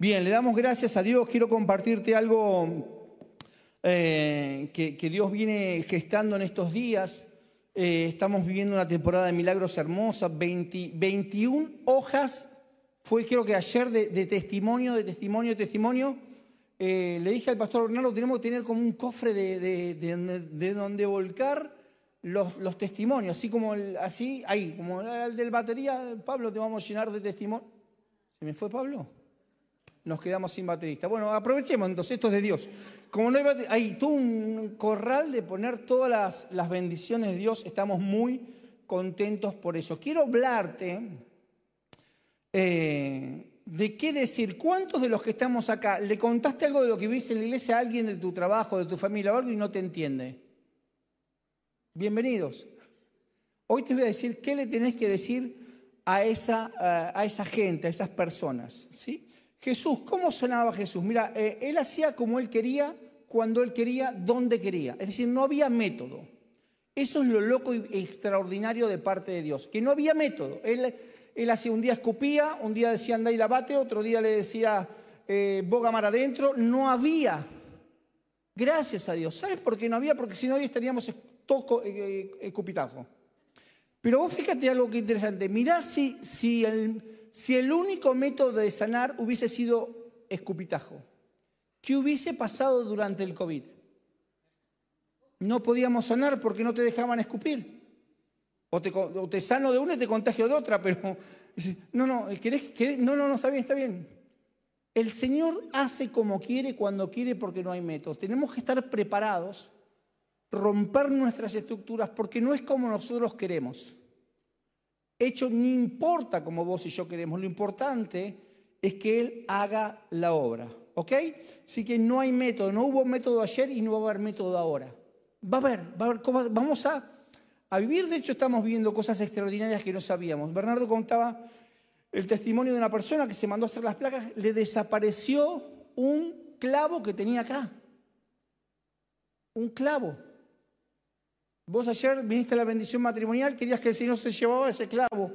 Bien, le damos gracias a Dios. Quiero compartirte algo eh, que, Dios viene gestando en estos días. Eh, estamos viviendo una temporada de milagros hermosa, 21 hojas, fue creo que ayer de, testimonio, de testimonio, de testimonio. Eh, le dije al pastor Bernardo, tenemos que tener como un cofre de, donde volcar los, testimonios, así como el, así, ahí, como el del batería, Pablo, te vamos a llenar de testimonio. ¿Se me fue Pablo? Nos quedamos sin baterista. Bueno, aprovechemos entonces, esto es de Dios. Como no hay, hay todo un corral de poner todas las, bendiciones de Dios, estamos muy contentos por eso. Quiero hablarte eh, de qué decir. ¿Cuántos de los que estamos acá le contaste algo de lo que viste en la iglesia a alguien de tu trabajo, de tu familia o algo y no te entiende? Bienvenidos. Hoy te voy a decir qué le tenés que decir a esa, a esa gente, a esas personas. ¿sí? Jesús, ¿cómo sonaba Jesús? Mira, eh, él hacía como él quería, cuando él quería, donde quería. Es decir, no había método. Eso es lo loco y extraordinario de parte de Dios, que no había método. Él, él hacía un día escupía, un día decía anda y lavate, otro día le decía eh, boga mar adentro. No había. Gracias a Dios. ¿Sabes por qué no había? Porque si no hoy estaríamos todos eh, escupitajo. Pero vos fíjate algo que interesante. Mirá si, si el si el único método de sanar hubiese sido escupitajo, ¿qué hubiese pasado durante el COVID? No podíamos sanar porque no te dejaban escupir. O te, sano de una y te contagio de otra, pero no, no, ¿querés, no, no, no, está bien, está bien. El Señor hace como quiere, cuando quiere, porque no hay método. Tenemos que estar preparados, romper nuestras estructuras, porque no es como nosotros queremos hecho ni importa como vos y yo queremos, lo importante es que Él haga la obra. ¿Ok? Así que no hay método, no hubo método ayer y no va a haber método ahora. Va a haber, va a haber vamos a, a vivir, de hecho estamos viviendo cosas extraordinarias que no sabíamos. Bernardo contaba el testimonio de una persona que se mandó a hacer las placas, le desapareció un clavo que tenía acá. Un clavo. Vos ayer viniste a la bendición matrimonial, querías que el Señor se llevaba ese clavo.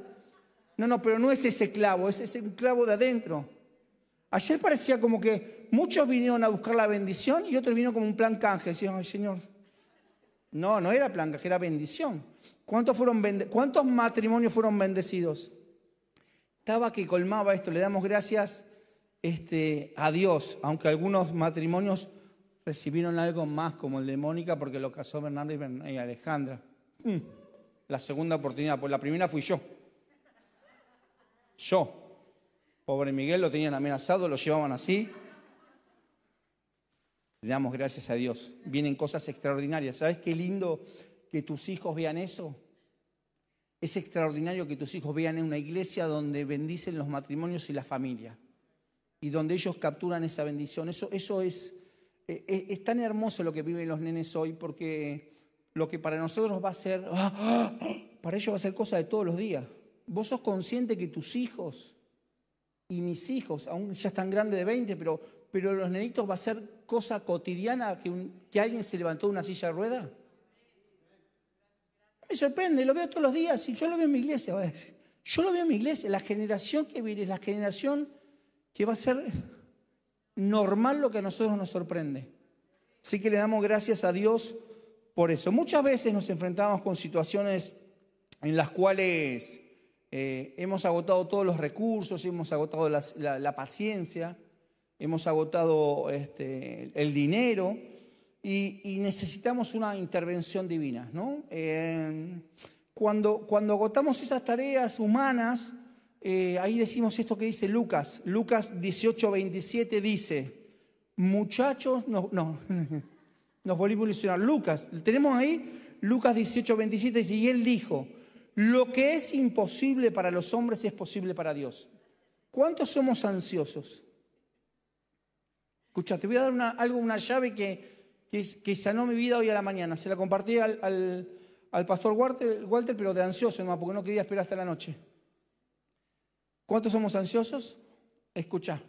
No, no, pero no es ese clavo, es ese clavo de adentro. Ayer parecía como que muchos vinieron a buscar la bendición y otros vinieron como un plan canje. Decían, ay Señor. No, no era plan canje, era bendición. ¿Cuántos, fueron ¿Cuántos matrimonios fueron bendecidos? Estaba que colmaba esto. Le damos gracias este, a Dios, aunque algunos matrimonios recibieron algo más como el de Mónica porque lo casó Bernardo y, Alejandra. Mm. La segunda oportunidad, pues la primera fui yo. Yo. Pobre Miguel lo tenían amenazado, lo llevaban así. Le damos gracias a Dios. Vienen cosas extraordinarias. ¿Sabes qué lindo que tus hijos vean eso? Es extraordinario que tus hijos vean en una iglesia donde bendicen los matrimonios y la familia. Y donde ellos capturan esa bendición. Eso, eso es es tan hermoso lo que viven los nenes hoy porque lo que para nosotros va a ser, para ellos va a ser cosa de todos los días. Vos sos consciente que tus hijos y mis hijos, aún ya están grandes de 20, pero, pero los nenitos va a ser cosa cotidiana que, alguien se levantó de una silla de rueda. Me sorprende, lo veo todos los días y yo lo veo en mi iglesia. Yo lo veo en mi iglesia, la generación que viene la generación que va a ser normal lo que a nosotros nos sorprende. Así que le damos gracias a Dios por eso. Muchas veces nos enfrentamos con situaciones en las cuales eh, hemos agotado todos los recursos, hemos agotado la, paciencia, hemos agotado este, el dinero y, necesitamos una intervención divina. ¿no? Eh, cuando, cuando agotamos esas tareas humanas, eh, ahí decimos esto que dice Lucas. Lucas 18, 27 dice, muchachos, no, no, nos volvimos a ilusionar. Lucas, tenemos ahí Lucas 18, 27, y él dijo, lo que es imposible para los hombres es posible para Dios. ¿Cuántos somos ansiosos? Escucha, te voy a dar algo, una llave que, que, sanó mi vida hoy a la mañana. Se la compartí al, pastor Walter, Walter, pero de ansioso, nomás, porque no quería esperar hasta la noche. ¿Cuántos somos ansiosos? Escucha.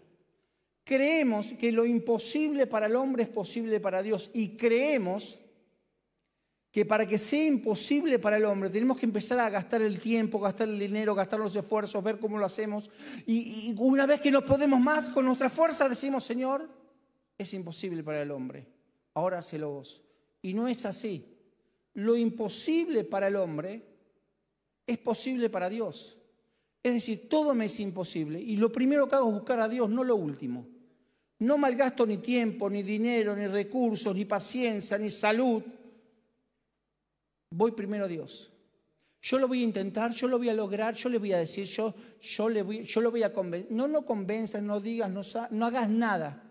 Creemos que lo imposible para el hombre es posible para Dios y creemos que para que sea imposible para el hombre, tenemos que empezar a gastar el tiempo, gastar el dinero, gastar los esfuerzos, ver cómo lo hacemos. Y, una vez que no podemos más con nuestra fuerza, decimos, Señor, es imposible para el hombre. Ahora hacelo vos. Y no es así. Lo imposible para el hombre es posible para Dios. Es decir, todo me es imposible. Y lo primero que hago es buscar a Dios, no lo último. No malgasto ni tiempo, ni dinero, ni recursos, ni paciencia, ni salud voy primero a Dios. Yo lo voy a intentar, yo lo voy a lograr, yo le voy a decir, yo, yo, le voy, yo lo voy a convencer. No, no convenzas, no digas, no, hagas nada.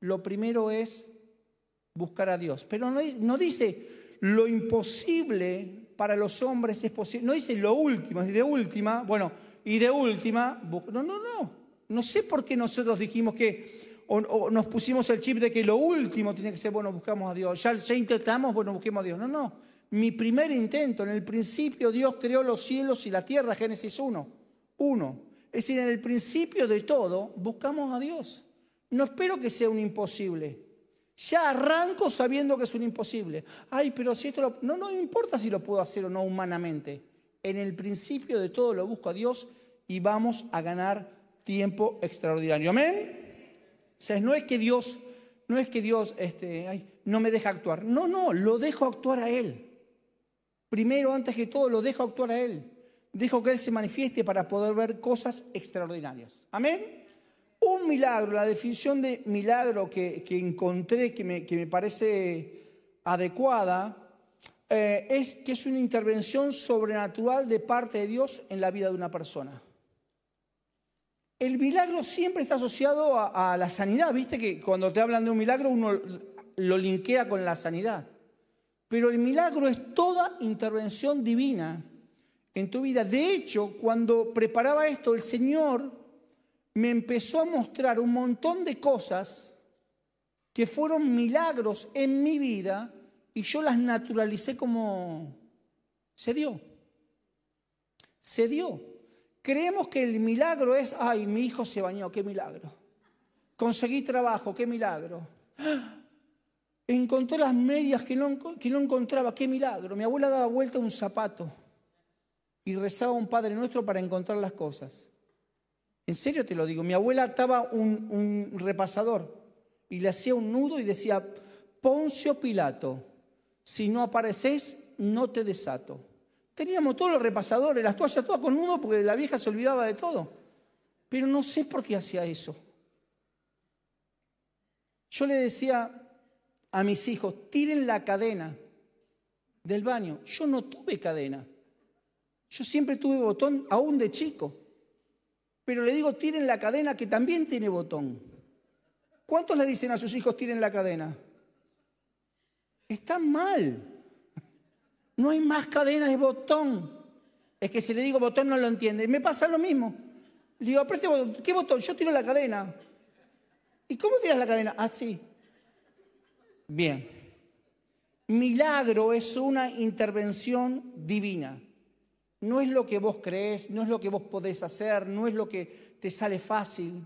Lo primero es buscar a Dios. Pero no, dice lo imposible para los hombres es posible. No dice lo último, y de última, bueno, y de última, no, no, no. No sé por qué nosotros dijimos que, o, nos pusimos el chip de que lo último tiene que ser, bueno, buscamos a Dios. Ya, intentamos, bueno, busquemos a Dios. No, no mi primer intento. En el principio Dios creó los cielos y la tierra, Génesis 1. 1. Es decir, en el principio de todo buscamos a Dios. No espero que sea un imposible. Ya arranco sabiendo que es un imposible. Ay, pero si esto lo... No, no importa si lo puedo hacer o no humanamente. En el principio de todo lo busco a Dios y vamos a ganar tiempo extraordinario. Amén. O sea, no es que Dios, no es que Dios este, no me deja actuar. No, no, lo dejo actuar a Él. Primero, antes que todo, lo dejo actuar a Él. Dejo que Él se manifieste para poder ver cosas extraordinarias. Amén. Un milagro, la definición de milagro que, encontré, que me, que me, parece adecuada, eh, es que es una intervención sobrenatural de parte de Dios en la vida de una persona. El milagro siempre está asociado a, a la sanidad. Viste que cuando te hablan de un milagro uno lo linkea con la sanidad. Pero el milagro es toda intervención divina en tu vida. De hecho, cuando preparaba esto, el Señor me empezó a mostrar un montón de cosas que fueron milagros en mi vida y yo las naturalicé como se dio. Se dio. Creemos que el milagro es, ay, mi hijo se bañó, qué milagro. Conseguí trabajo, qué milagro. Encontré las medias que no, que no encontraba. ¡Qué milagro! Mi abuela daba vuelta un zapato y rezaba un Padre Nuestro para encontrar las cosas. En serio te lo digo. Mi abuela ataba un, un repasador y le hacía un nudo y decía, Poncio Pilato, si no apareces, no te desato. Teníamos todos los repasadores, las toallas todas con nudo porque la vieja se olvidaba de todo. Pero no sé por qué hacía eso. Yo le decía, a mis hijos, tiren la cadena del baño. Yo no tuve cadena. Yo siempre tuve botón, aún de chico. Pero le digo, tiren la cadena que también tiene botón. ¿Cuántos le dicen a sus hijos, tiren la cadena? Está mal. No hay más cadena, es botón. Es que si le digo botón no lo entiende. Me pasa lo mismo. Le digo, apriete botón. ¿Qué botón? Yo tiro la cadena. ¿Y cómo tiras la cadena? Así. Bien. Milagro es una intervención divina. No es lo que vos crees, no es lo que vos podés hacer, no es lo que te sale fácil.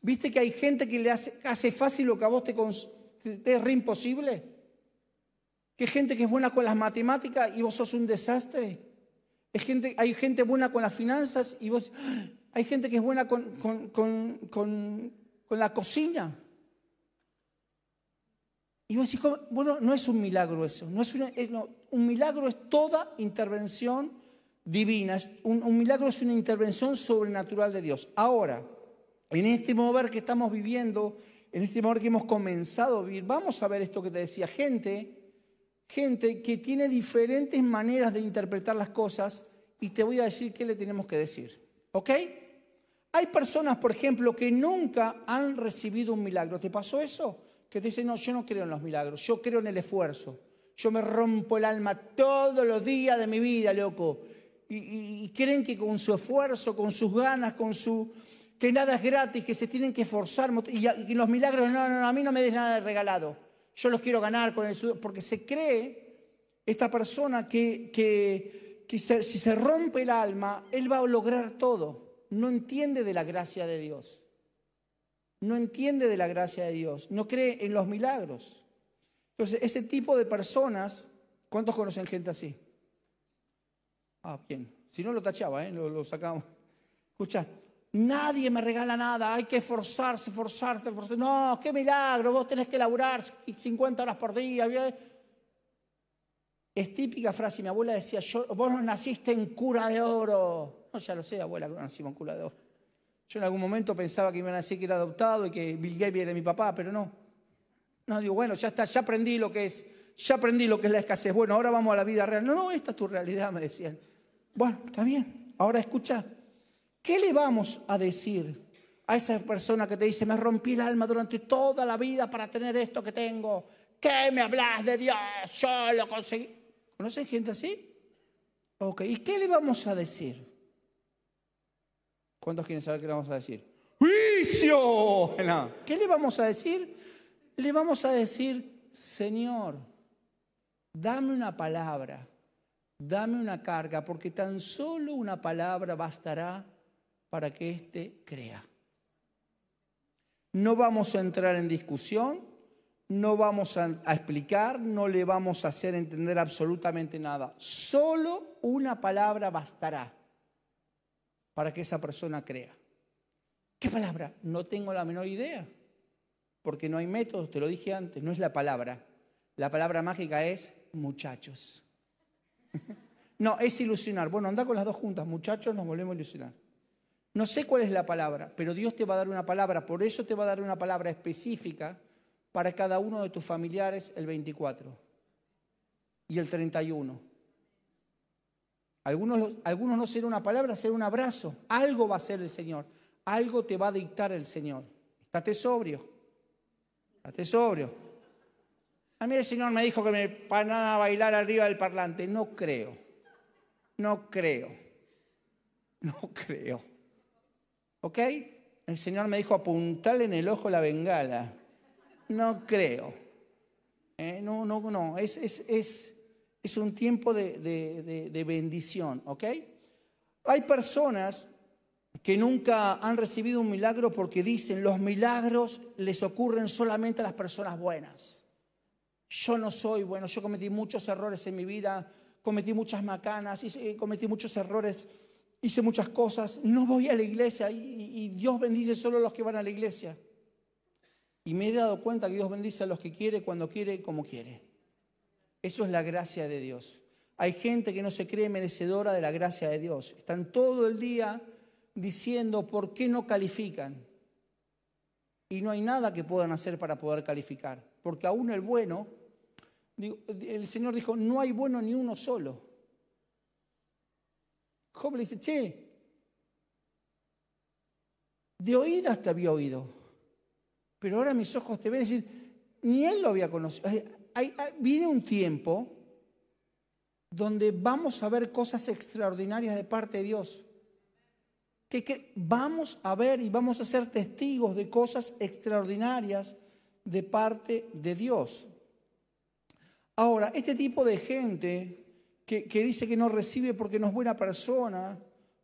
¿Viste que hay gente que le hace, fácil lo que a vos te, es re imposible? Que gente que es buena con las matemáticas y vos sos un desastre. Hay gente, hay gente buena con las finanzas y vos... Hay gente que es buena con, con la cocina y vos decís, bueno, no es un milagro eso, no es, un milagro es toda intervención divina, un, milagro es una intervención sobrenatural de Dios. Ahora, en este mover que estamos viviendo, en este mover que hemos comenzado a vivir, vamos a ver esto que te decía, gente, gente que tiene diferentes maneras de interpretar las cosas y te voy a decir qué le tenemos que decir, ¿ok? Hay personas, por ejemplo, que nunca han recibido un milagro. ¿Te pasó eso? que te dicen, no, yo no creo en los milagros, yo creo en el esfuerzo. Yo me rompo el alma todos los días de mi vida, loco. Y, creen que con su esfuerzo, con sus ganas, con su... que nada es gratis, que se tienen que esforzar. Y, los milagros, no, no, no, a mí no me des nada de regalado. Yo los quiero ganar con el porque se cree esta persona que, que, que si se rompe el alma, él va a lograr todo. No entiende de la gracia de Dios no entiende de la gracia de Dios, no cree en los milagros. Entonces, este tipo de personas, ¿cuántos conocen gente así? Ah, bien. Si no lo tachaba, ¿eh? lo, lo sacamos. Escucha, nadie me regala nada, hay que esforzarse, esforzarse, esforzarse. No, qué milagro, vos tenés que laburar 50 horas por día. Es típica frase, mi abuela decía, vos no naciste en cura de oro. No, ya lo sé, abuela, que no nacimos en cura de oro. Yo en algún momento pensaba que iba a decir que era adoptado y que Bill Gates era mi papá, pero no. No, digo, bueno, ya está, ya aprendí lo que es, ya aprendí lo que es la escasez. Bueno, ahora vamos a la vida real. No, no, esta es tu realidad, me decían. Bueno, está bien. Ahora escucha, ¿qué le vamos a decir a esa persona que te dice, me rompí el alma durante toda la vida para tener esto que tengo? ¿Qué me hablas de Dios? Yo lo conseguí. ¿Conocen gente así? Ok, ¿y qué le vamos a decir? ¿Cuántos quieren saber qué le vamos a decir? ¡Juicio! ¿Qué le vamos a decir? Le vamos a decir, Señor, dame una palabra, dame una carga, porque tan solo una palabra bastará para que éste crea. No vamos a entrar en discusión, no vamos a, explicar, no le vamos a hacer entender absolutamente nada. Solo una palabra bastará para que esa persona crea. ¿Qué palabra? No tengo la menor idea, porque no hay métodos, te lo dije antes, no es la palabra. La palabra mágica es muchachos. No, es ilusionar. Bueno, anda con las dos juntas, muchachos, nos volvemos a ilusionar. No sé cuál es la palabra, pero Dios te va a dar una palabra, por eso te va a dar una palabra específica para cada uno de tus familiares el 24 y el 31. Algunos, algunos no será una palabra, será un abrazo. Algo va a ser el Señor. Algo te va a dictar el Señor. Estate sobrio. Estate sobrio. A mí el Señor me dijo que me van a bailar arriba del parlante. No creo. No creo. No creo. ¿Ok? El Señor me dijo apuntarle en el ojo la bengala. No creo. Eh, no, no, no. Es, es, es, es un tiempo de, de, de, bendición. ¿Ok? Hay personas que nunca han recibido un milagro porque dicen los milagros les ocurren solamente a las personas buenas. Yo no soy bueno, yo cometí muchos errores en mi vida, cometí muchas macanas, cometí muchos errores, hice muchas cosas, no voy a la iglesia y, Dios bendice solo a los que van a la iglesia. Y me he dado cuenta que Dios bendice a los que quiere, cuando quiere como quiere. Eso es la gracia de Dios. Hay gente que no se cree merecedora de la gracia de Dios. Están todo el día diciendo por qué no califican. Y no hay nada que puedan hacer para poder calificar. Porque aún el bueno, el Señor dijo, no hay bueno ni uno solo. Job le dice, che, de oídas te había oído pero ahora mis ojos te ven. Es decir, ni él lo había conocido. viene un tiempo donde vamos a ver cosas extraordinarias de parte de Dios. Que, que, vamos a ver y vamos a ser testigos de cosas extraordinarias de parte de Dios. Ahora, este tipo de gente que, dice que no recibe porque no es buena persona,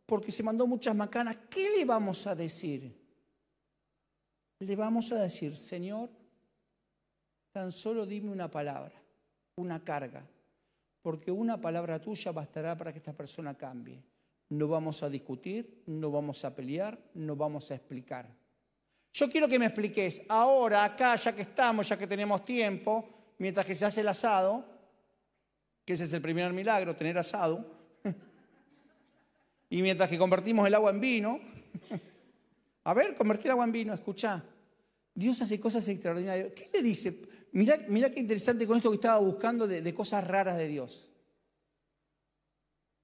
porque se mandó muchas macanas, ¿qué le vamos a decir? le vamos a decir, Señor, tan solo dime una palabra, una carga, porque una palabra tuya bastará para que esta persona cambie. No vamos a discutir, no vamos a pelear, no vamos a explicar. Yo quiero que me expliques ahora, acá, ya que estamos, ya que tenemos tiempo, mientras que se hace el asado, que ese es el primer milagro, tener asado, y mientras que convertimos el agua en vino, a ver, convertir agua en vino, escucha. Dios hace cosas extraordinarias. ¿Qué le dice? Mira, mira qué interesante con esto que estaba buscando de, cosas raras de Dios.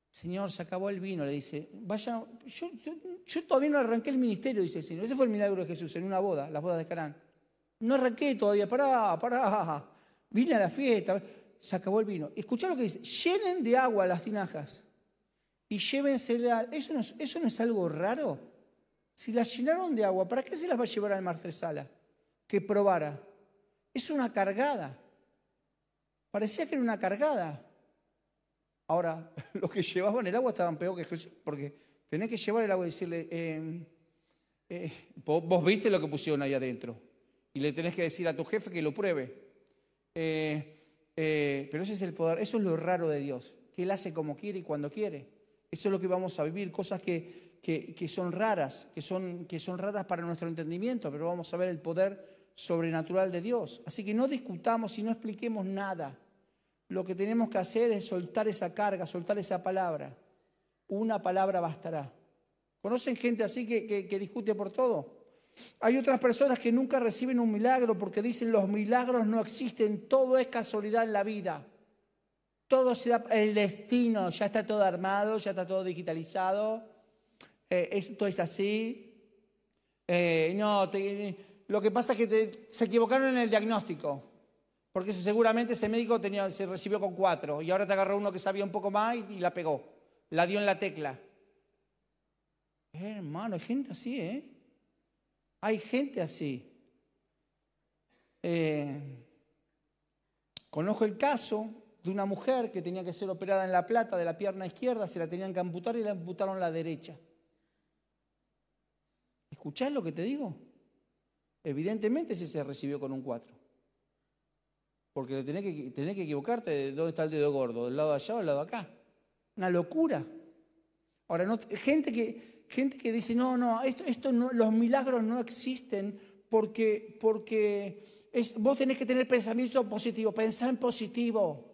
Señor, se acabó el vino, le dice. Vaya, yo, todavía no arranqué el ministerio, dice el Señor. Ese fue el milagro de Jesús en una boda, la boda de Carán. No arranqué todavía, pará, pará. Vine a la fiesta, se acabó el vino. Escuchá lo que dice, llenen de agua las tinajas y llévense ¿Eso no, ¿Eso no es algo raro? Si las llenaron de agua, ¿para qué se las va a llevar al mar que probara. Es una cargada. Parecía que era una cargada. Ahora, los que llevaban el agua estaban peor que Jesús, porque tenés que llevar el agua y decirle, em, eh, vos, viste lo que pusieron ahí adentro. Y le tenés que decir a tu jefe que lo pruebe. Eh, eh, pero ese es el poder, eso es lo raro de Dios, que Él hace como quiere y cuando quiere. Eso es lo que vamos a vivir, cosas que, que, son raras, que son, que son raras para nuestro entendimiento, pero vamos a ver el poder sobrenatural de Dios. Así que no discutamos y no expliquemos nada. Lo que tenemos que hacer es soltar esa carga, soltar esa palabra. Una palabra bastará. ¿Conocen gente así que, que discute por todo? Hay otras personas que nunca reciben un milagro porque dicen los milagros no existen, todo es casualidad en la vida. Todo será el destino, ya está todo armado, ya está todo digitalizado, eh, esto es así. Eh, no, lo que pasa es que se equivocaron en el diagnóstico, porque seguramente ese médico tenía, se recibió con cuatro y ahora te agarró uno que sabía un poco más y, la pegó, la dio en la tecla. hermano, hay gente así, ¿eh? Hay gente así. Eh, conozco el caso de una mujer que tenía que ser operada en la plata de la pierna izquierda, se la tenían que amputar y la amputaron la derecha. ¿Escuchás lo que te digo? Evidentemente ese se recibió con un 4. Porque tenés que, tenés que equivocarte de dónde está el dedo gordo, del lado de allá o del lado acá. Una locura. Ahora, no, gente que, Gente que dice, no, no, esto, esto los milagros no existen porque, porque vos tenés que tener pensamiento positivo, pensar en positivo.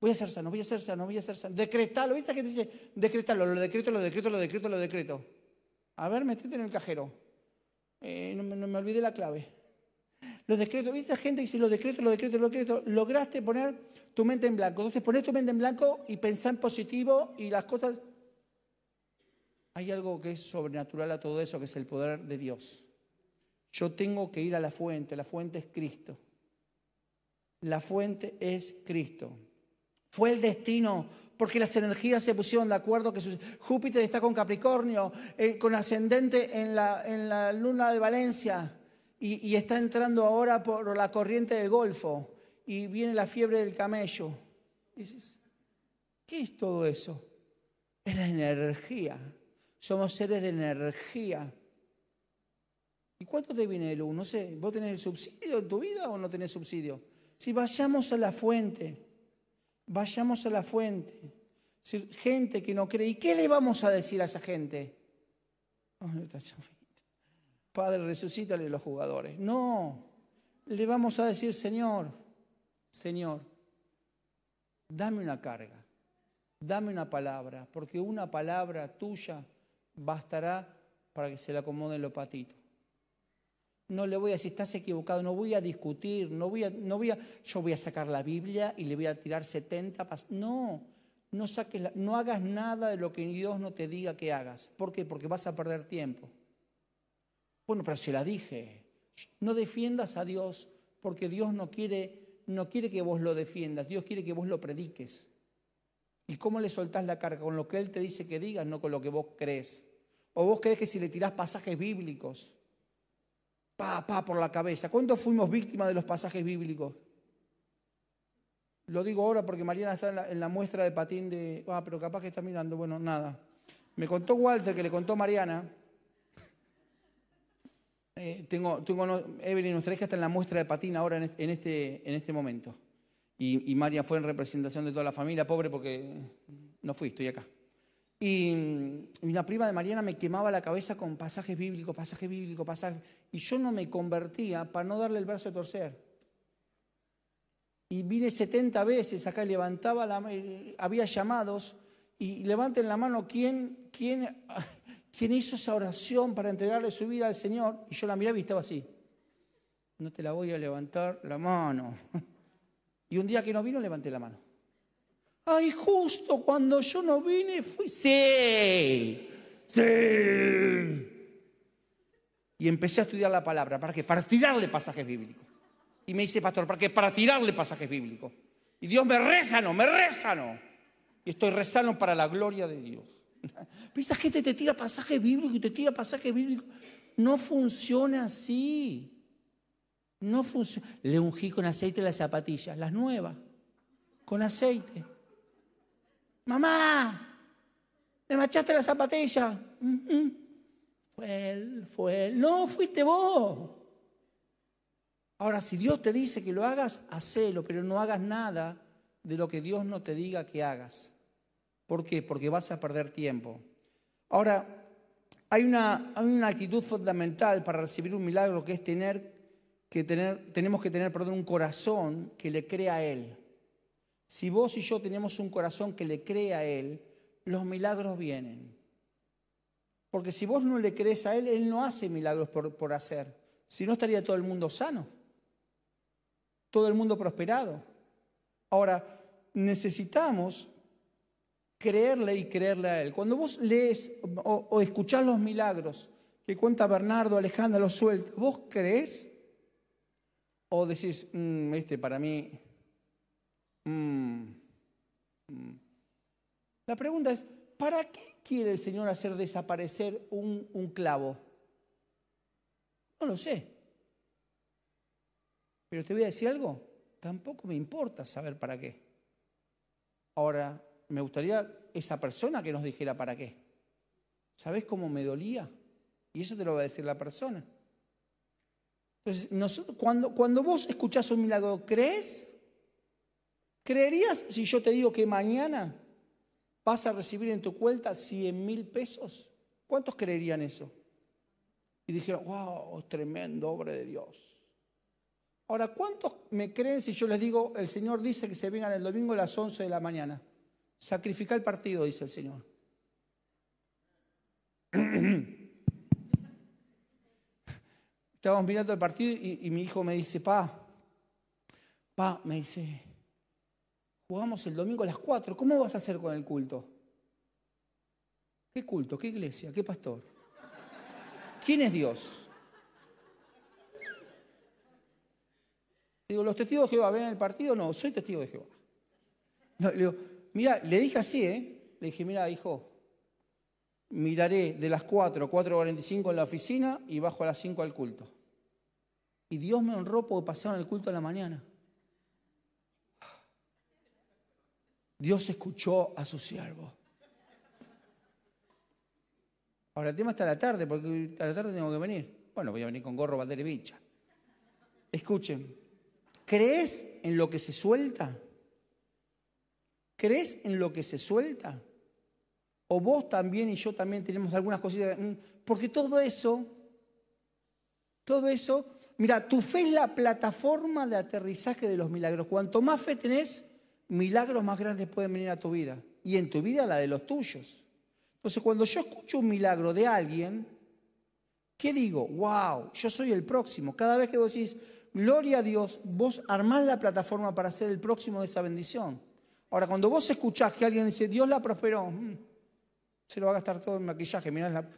Voy a ser sano, voy a ser sano, voy a ser sano. Decretalo, ¿viste que dice? Decretalo, lo decreto, lo decreto, lo decreto, lo decreto. A ver, metete en el cajero. Eh, no, me olvidé la clave. Lo decreto, ¿viste? gente que dice, lo decreto, lo decreto, lo decreto. Lograste poner tu mente en blanco. Entonces, poner tu mente en blanco y pensar en positivo y las cosas hay algo que es sobrenatural a todo eso, que es el poder de Dios. Yo tengo que ir a la fuente, la fuente es Cristo. La fuente es Cristo. Fue el destino, porque las energías se pusieron de acuerdo que Júpiter está con Capricornio, eh, con ascendente en la, luna de Valencia, y, y está entrando ahora por la corriente del Golfo, y viene la fiebre del camello. dices, ¿qué es todo eso? Es la energía somos seres de energía. ¿Y cuánto te viene de luz? No sé, ¿vos tenés el subsidio en tu vida o no tenés subsidio? Si vayamos a la fuente, vayamos a la fuente. Gente que no cree, ¿y qué le vamos a decir a esa gente? Padre, resucítale los jugadores. No, le vamos a decir, Señor, Señor, dame una carga, dame una palabra, porque una palabra tuya bastará para que se le acomoden los patitos. No le voy a decir, estás equivocado, no voy a discutir, no voy a, no voy yo voy a sacar la Biblia y le voy a tirar 70 pas No, no, saques no hagas nada de lo que Dios no te diga que hagas. ¿Por qué? Porque vas a perder tiempo. Bueno, pero se la dije. No defiendas a Dios porque Dios no quiere, no quiere que vos lo defiendas, Dios quiere que vos lo prediques. ¿Y cómo le soltás la carga? Con lo que Él te dice que digas, no con lo que vos crees. O vos crees que si le tirás pasajes bíblicos, pa, pa, por la cabeza. ¿Cuántos fuimos víctimas de los pasajes bíblicos? Lo digo ahora porque Mariana está en la, muestra de patín de... Ah, pero capaz que está mirando. Bueno, nada. Me contó Walter que le contó Mariana. Eh, tengo, tengo, Evelyn, nuestra hija está en la muestra de patín ahora en este, en este momento. Y, María fue en representación de toda la familia, pobre porque no fui, estoy acá. Y, una prima de Mariana me quemaba la cabeza con pasajes bíblicos, pasajes bíblicos, pasajes. Y yo no me convertía para no darle el brazo a torcer. Y vine 70 veces acá, levantaba la había llamados y levanten la mano quién, quién, quién hizo esa oración para entregarle su vida al Señor. Y yo la miraba y estaba así. No te la voy a levantar la mano. Y un día que no vino, levanté la mano. Ay, justo cuando yo no vine, fui. Sí, sí. Y empecé a estudiar la palabra. ¿Para qué? Para tirarle pasajes bíblicos. Y me dice, pastor, ¿para qué? Para tirarle pasajes bíblicos. Y Dios me rezano, me rezano. Y estoy rezando para la gloria de Dios. Pero esta gente te tira pasajes bíblicos y te tira pasajes bíblicos. No funciona así. No funciona. Le ungí con aceite las zapatillas, las nuevas, con aceite. Mamá, me machaste la zapatilla. Fue él, fue él. No, fuiste vos. Ahora, si Dios te dice que lo hagas, hacelo, pero no hagas nada de lo que Dios no te diga que hagas. ¿Por qué? Porque vas a perder tiempo. Ahora, hay una actitud fundamental para recibir un milagro que es tener que tener, tenemos que tener, perdón, un corazón que le crea a Él. Si vos y yo tenemos un corazón que le cree a Él, los milagros vienen. Porque si vos no le crees a Él, Él no hace milagros por, por hacer. Si no, estaría todo el mundo sano, todo el mundo prosperado. Ahora, necesitamos creerle y creerle a Él. Cuando vos lees o, o escuchás los milagros que cuenta Bernardo, Alejandra, los sueltos, ¿vos crees? O decís, este para mí... Mm, mm". La pregunta es, ¿para qué quiere el Señor hacer desaparecer un, un clavo? No lo sé. Pero te voy a decir algo, tampoco me importa saber para qué. Ahora, me gustaría esa persona que nos dijera para qué. ¿Sabes cómo me dolía? Y eso te lo va a decir la persona. Entonces, cuando, vos escuchás un milagro, ¿crees? ¿Creerías si yo te digo que mañana vas a recibir en tu cuenta 100 mil pesos? ¿Cuántos creerían eso? Y dijeron, wow, tremendo obra de Dios. Ahora, ¿cuántos me creen si yo les digo, el Señor dice que se vengan el domingo a las 11 de la mañana? Sacrifica el partido, dice el Señor. Estábamos mirando el partido y, mi hijo me dice, pa, pa, me dice, jugamos el domingo a las 4, ¿cómo vas a hacer con el culto? ¿Qué culto? ¿Qué iglesia? ¿Qué pastor? ¿Quién es Dios? Digo, ¿los testigos de Jehová ven el partido? No, soy testigo de Jehová. le digo, mira, le dije así, ¿eh? Le dije, mira, hijo, miraré de las 4 a 4.45 en la oficina y bajo a las 5 al culto. Y Dios me honró porque pasaron el culto a la mañana. Dios escuchó a su siervo. Ahora el tema está a la tarde, porque a la tarde tengo que venir. Bueno, voy a venir con gorro, bandera y bicha. Escuchen, ¿crees en lo que se suelta? ¿Crees en lo que se suelta? O vos también y yo también tenemos algunas cositas. Mm, porque todo eso, todo eso Mira, tu fe es la plataforma de aterrizaje de los milagros. Cuanto más fe tenés, milagros más grandes pueden venir a tu vida. Y en tu vida la de los tuyos. Entonces, cuando yo escucho un milagro de alguien, ¿qué digo? ¡Wow! Yo soy el próximo. Cada vez que vos decís, gloria a Dios, vos armás la plataforma para ser el próximo de esa bendición. Ahora, cuando vos escuchás que alguien dice, Dios la prosperó, mm, se lo va a gastar todo en maquillaje. Mirá la,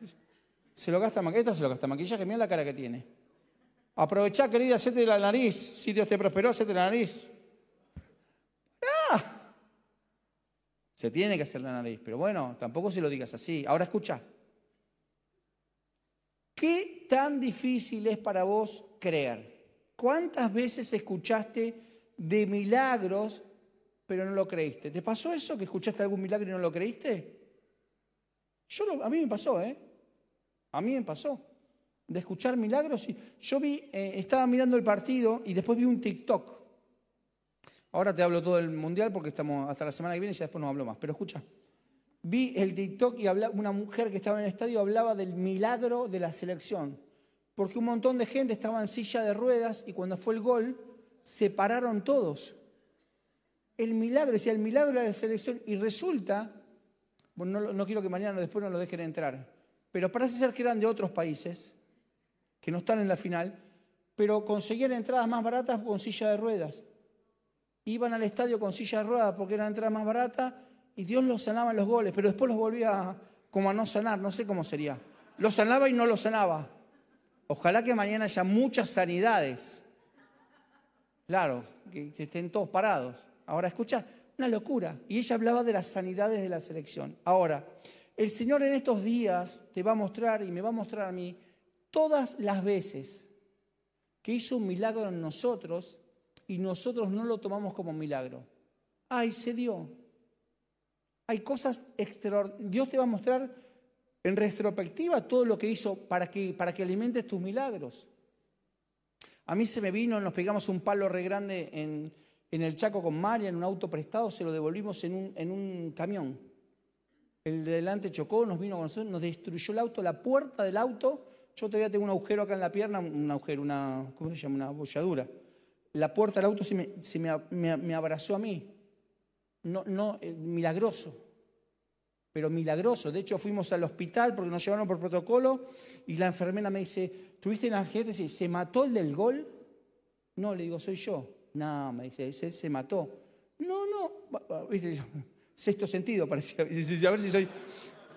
se lo gasta se lo gasta maquillaje, mirá la cara que tiene. Aprovechá, querida, hacete la nariz. Si Dios te prosperó, hacete la nariz. Ah. Se tiene que hacer la nariz, pero bueno, tampoco se lo digas así. Ahora escucha. ¿Qué tan difícil es para vos creer? ¿Cuántas veces escuchaste de milagros, pero no lo creíste? ¿Te pasó eso que escuchaste algún milagro y no lo creíste? Yo a mí me pasó, ¿eh? A mí me pasó de escuchar milagros. Yo vi, eh, estaba mirando el partido y después vi un TikTok. Ahora te hablo todo del mundial porque estamos hasta la semana que viene y ya después no hablo más. Pero escucha, vi el TikTok y una mujer que estaba en el estadio hablaba del milagro de la selección. Porque un montón de gente estaba en silla de ruedas y cuando fue el gol se pararon todos. El milagro, decía el milagro de la selección y resulta, bueno, no, no quiero que mañana después no lo dejen entrar, pero parece ser que eran de otros países que no están en la final, pero conseguían entradas más baratas con silla de ruedas. Iban al estadio con silla de ruedas porque eran entradas más baratas y Dios los sanaba en los goles, pero después los volvía como a no sanar, no sé cómo sería. Los sanaba y no los sanaba. Ojalá que mañana haya muchas sanidades. Claro, que, estén todos parados. Ahora escucha, una locura. Y ella hablaba de las sanidades de la selección. Ahora, el Señor en estos días te va a mostrar y me va a mostrar a mí todas las veces que hizo un milagro en nosotros y nosotros no lo tomamos como milagro. Ay, se dio. Hay cosas extraordinarias. Dios te va a mostrar en retrospectiva todo lo que hizo para que, para que alimentes tus milagros. A mí se me vino, nos pegamos un palo re grande en, el Chaco con María, en un auto prestado, se lo devolvimos en un, en un camión. El de delante chocó, nos vino con nosotros, nos destruyó el auto, la puerta del auto. Yo todavía tengo un agujero acá en la pierna, un agujero, una, ¿cómo se llama? Una bolladura. La puerta del auto se me, se me, abrazó a mí. No, no, eh, milagroso pero milagroso. De hecho, fuimos al hospital porque nos llevaron por protocolo y la enfermera me dice, ¿tuviste en la ¿Se mató el del gol? No, le digo, soy yo. No, me dice, se mató. No, no, ¿viste? Sexto sentido parecía. A ver si soy.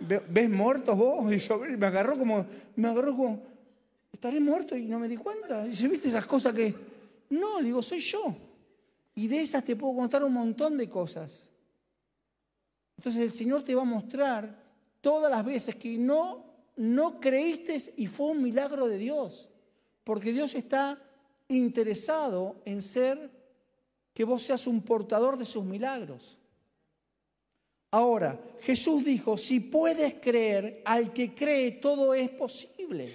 ¿Ves muertos vos? Y me agarró como. Me agarró como. Estaré muerto y no me di cuenta. Dice, ¿viste esas cosas que.? No, le digo, soy yo. Y de esas te puedo contar un montón de cosas. Entonces el Señor te va a mostrar todas las veces que no, no creíste y fue un milagro de Dios. Porque Dios está interesado en ser que vos seas un portador de sus milagros. Ahora, Jesús dijo, si puedes creer, al que cree todo es posible.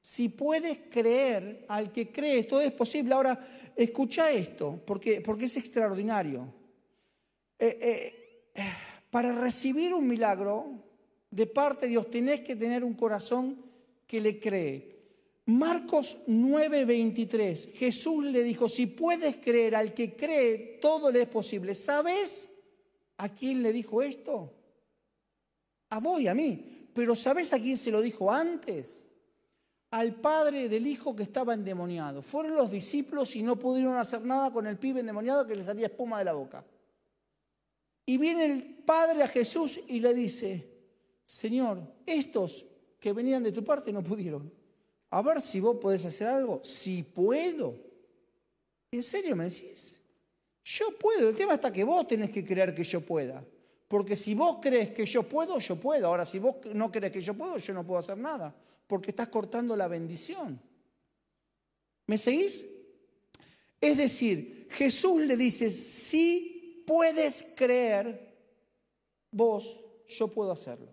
Si puedes creer, al que cree todo es posible. Ahora, escucha esto, porque, porque es extraordinario. Eh, eh, para recibir un milagro de parte de Dios tenés que tener un corazón que le cree. Marcos 9:23, Jesús le dijo, si puedes creer al que cree, todo le es posible. ¿Sabes a quién le dijo esto? A vos y a mí. Pero ¿sabes a quién se lo dijo antes? Al padre del hijo que estaba endemoniado. Fueron los discípulos y no pudieron hacer nada con el pibe endemoniado que le salía espuma de la boca. Y viene el padre a Jesús y le dice, Señor, estos que venían de tu parte no pudieron. A ver si vos podés hacer algo. Si puedo. ¿En serio me decís? Yo puedo. El tema está que vos tenés que creer que yo pueda. Porque si vos crees que yo puedo, yo puedo. Ahora, si vos no crees que yo puedo, yo no puedo hacer nada. Porque estás cortando la bendición. ¿Me seguís? Es decir, Jesús le dice, sí puedes creer, vos, yo puedo hacerlo.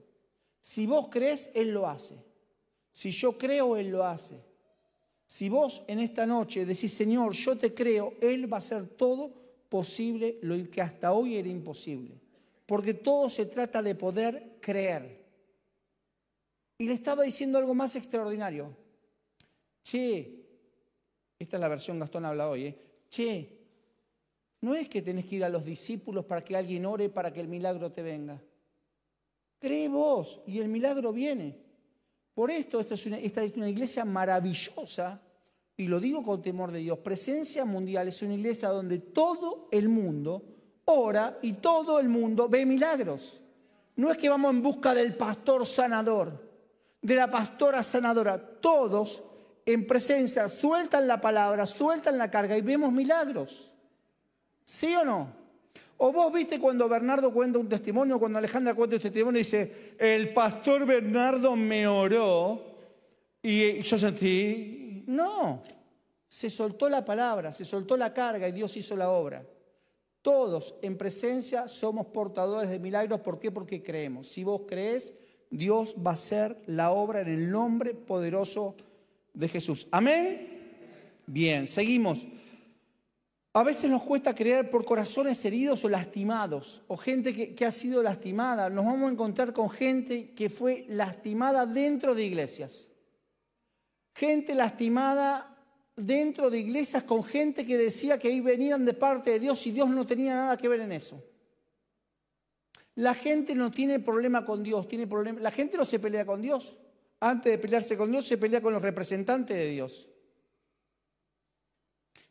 Si vos crees, Él lo hace. Si yo creo, Él lo hace. Si vos en esta noche decís, Señor, yo te creo, Él va a hacer todo posible lo que hasta hoy era imposible. Porque todo se trata de poder creer. Y le estaba diciendo algo más extraordinario. Che, esta es la versión Gastón habla hoy, ¿eh? Che, no es que tenés que ir a los discípulos para que alguien ore para que el milagro te venga. Cree vos y el milagro viene. Por esto esta es una, esta es una iglesia maravillosa y lo digo con temor de Dios. Presencia Mundial es una iglesia donde todo el mundo ora y todo el mundo ve milagros. No es que vamos en busca del pastor sanador, de la pastora sanadora. Todos en presencia sueltan la palabra, sueltan la carga y vemos milagros. ¿Sí o no? O vos viste cuando Bernardo cuenta un testimonio, cuando Alejandra cuenta un testimonio y dice, el pastor Bernardo me oró y yo sentí, no, se soltó la palabra, se soltó la carga y Dios hizo la obra. Todos en presencia somos portadores de milagros. ¿Por qué? Porque creemos. Si vos crees, Dios va a hacer la obra en el nombre poderoso de Jesús. Amén. Bien, seguimos. A veces nos cuesta creer por corazones heridos o lastimados, o gente que, ha sido lastimada. Nos vamos a encontrar con gente que fue lastimada dentro de iglesias. Gente lastimada dentro de iglesias con gente que decía que ahí venían de parte de Dios y Dios no tenía nada que ver en eso. La gente no tiene problema con Dios, tiene problema. La gente no se pelea con Dios. Antes de pelearse con Dios, se pelea con los representantes de Dios.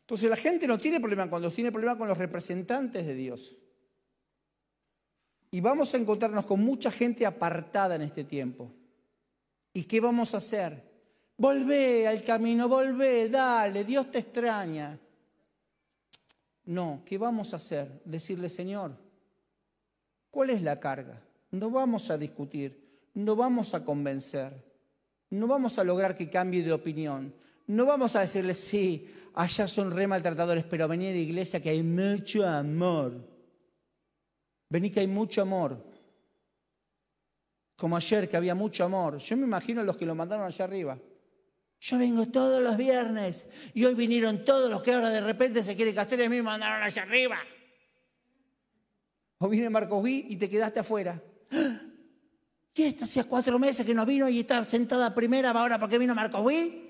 Entonces la gente no tiene problema con Dios, tiene problema con los representantes de Dios. Y vamos a encontrarnos con mucha gente apartada en este tiempo. ¿Y qué vamos a hacer? Volvé al camino, volvé, dale, Dios te extraña. No, ¿qué vamos a hacer? Decirle, Señor, ¿cuál es la carga? No vamos a discutir, no vamos a convencer, no vamos a lograr que cambie de opinión. No vamos a decirle, sí, allá son re maltratadores, pero vení a la iglesia que hay mucho amor. Vení que hay mucho amor. Como ayer que había mucho amor. Yo me imagino los que lo mandaron allá arriba. Yo vengo todos los viernes y hoy vinieron todos los que ahora de repente se quieren casar y a mí me mandaron allá arriba. O viene Marcos V y te quedaste afuera. ¿Y esta hacía cuatro meses que no vino y está sentada primera ahora porque vino Marcos V?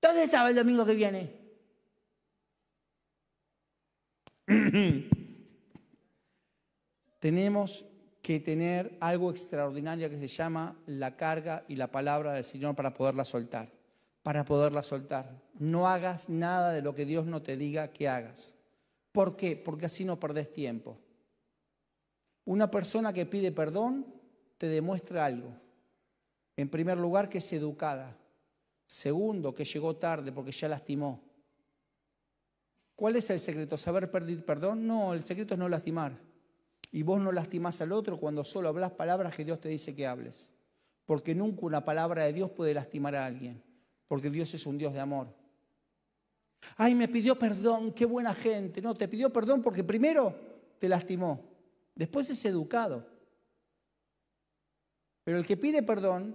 ¿Dónde estaba el domingo que viene? Tenemos que tener algo extraordinario que se llama la carga y la palabra del Señor para poderla soltar. Para poderla soltar. No hagas nada de lo que Dios no te diga que hagas. ¿Por qué? Porque así no perdés tiempo. Una persona que pide perdón te demuestra algo. En primer lugar, que es educada. Segundo, que llegó tarde porque ya lastimó. ¿Cuál es el secreto? ¿Saber pedir perdón? No, el secreto es no lastimar. Y vos no lastimás al otro cuando solo hablas palabras que Dios te dice que hables. Porque nunca una palabra de Dios puede lastimar a alguien. Porque Dios es un Dios de amor. Ay, me pidió perdón, qué buena gente. No, te pidió perdón porque primero te lastimó. Después es educado. Pero el que pide perdón,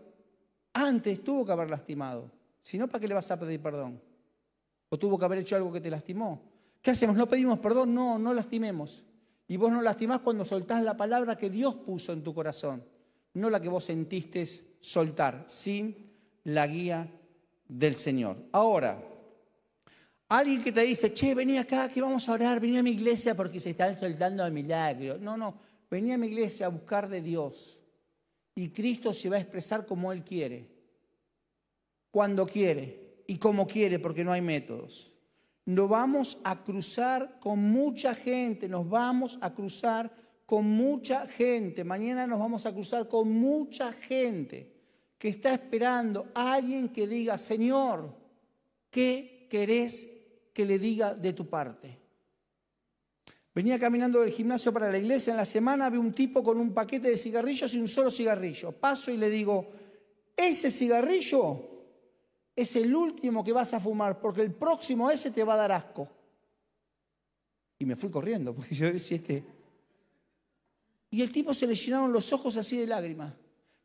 antes tuvo que haber lastimado. Si no, ¿para qué le vas a pedir perdón? ¿O tuvo que haber hecho algo que te lastimó? ¿Qué hacemos? ¿No pedimos perdón? No, no lastimemos. Y vos no lastimás cuando soltás la palabra que Dios puso en tu corazón, no la que vos sentiste soltar, sin la guía del Señor. Ahora, alguien que te dice, che, vení acá, que vamos a orar, vení a mi iglesia porque se están soltando el milagro. No, no, vení a mi iglesia a buscar de Dios y Cristo se va a expresar como Él quiere, cuando quiere y como quiere, porque no hay métodos. Nos vamos a cruzar con mucha gente, nos vamos a cruzar con mucha gente. Mañana nos vamos a cruzar con mucha gente que está esperando a alguien que diga, Señor, ¿qué querés que le diga de tu parte? Venía caminando del gimnasio para la iglesia en la semana, vi un tipo con un paquete de cigarrillos y un solo cigarrillo. Paso y le digo, ese cigarrillo es el último que vas a fumar, porque el próximo ese te va a dar asco. Y me fui corriendo, porque yo decía este... Y el tipo se le llenaron los ojos así de lágrimas.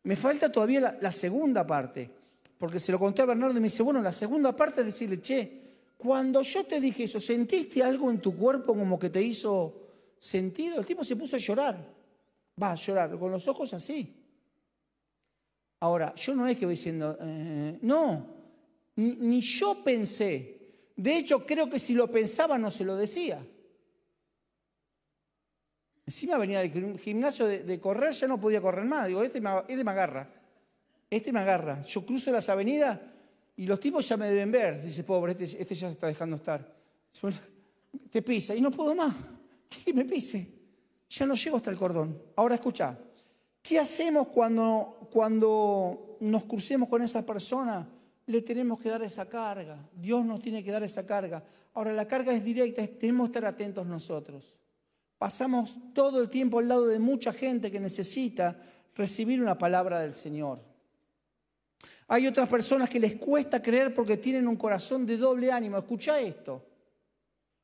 Me falta todavía la, segunda parte, porque se lo conté a Bernardo y me dice, bueno, la segunda parte es decirle, che, cuando yo te dije eso, ¿sentiste algo en tu cuerpo como que te hizo sentido? El tipo se puso a llorar. Va a llorar, con los ojos así. Ahora, yo no es que voy diciendo, eh, no, ni, yo pensé. De hecho, creo que si lo pensaba no se lo decía. Encima venía del gimnasio de, correr, ya no podía correr más. Digo, este me, este me agarra. Este me agarra. Yo cruzo las avenidas y los tipos ya me deben ver. Dice, pobre, este, este ya se está dejando estar. Te pisa. Y no puedo más. Que me pise. Ya no llego hasta el cordón. Ahora escucha. ¿Qué hacemos cuando, cuando nos crucemos con esa persona? Le tenemos que dar esa carga. Dios nos tiene que dar esa carga. Ahora, la carga es directa. Tenemos que estar atentos nosotros. Pasamos todo el tiempo al lado de mucha gente que necesita recibir una palabra del Señor. Hay otras personas que les cuesta creer porque tienen un corazón de doble ánimo. Escucha esto.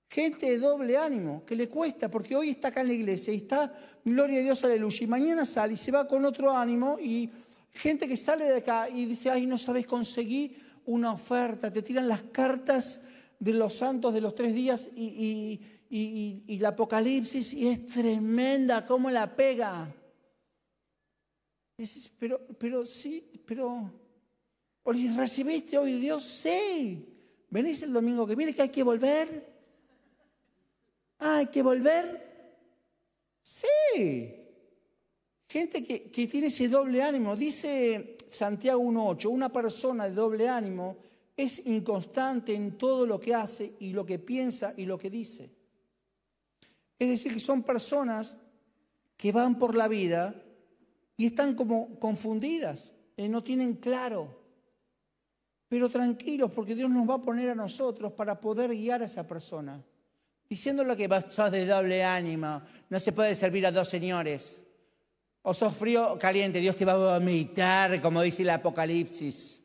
Gente de doble ánimo, que le cuesta, porque hoy está acá en la iglesia y está, gloria a Dios, aleluya, y mañana sale y se va con otro ánimo y gente que sale de acá y dice, ay, no sabes conseguir una oferta, te tiran las cartas de los santos de los tres días y, y, la apocalipsis y es tremenda, cómo la pega. Dices, pero, pero sí, pero ¿O recibiste hoy Dios? Sí. ¿Venís el domingo que viene que hay que volver? Ah, ¿Hay que volver? Sí. Gente que, tiene ese doble ánimo. Dice Santiago 1.8, una persona de doble ánimo es inconstante en todo lo que hace y lo que piensa y lo que dice. Es decir, que son personas que van por la vida y están como confundidas, eh, no tienen claro. Pero tranquilos, porque Dios nos va a poner a nosotros para poder guiar a esa persona. Diciéndole que sos de doble ánimo, no se puede servir a dos señores. O sos frío caliente, Dios te va a vomitar, como dice el Apocalipsis.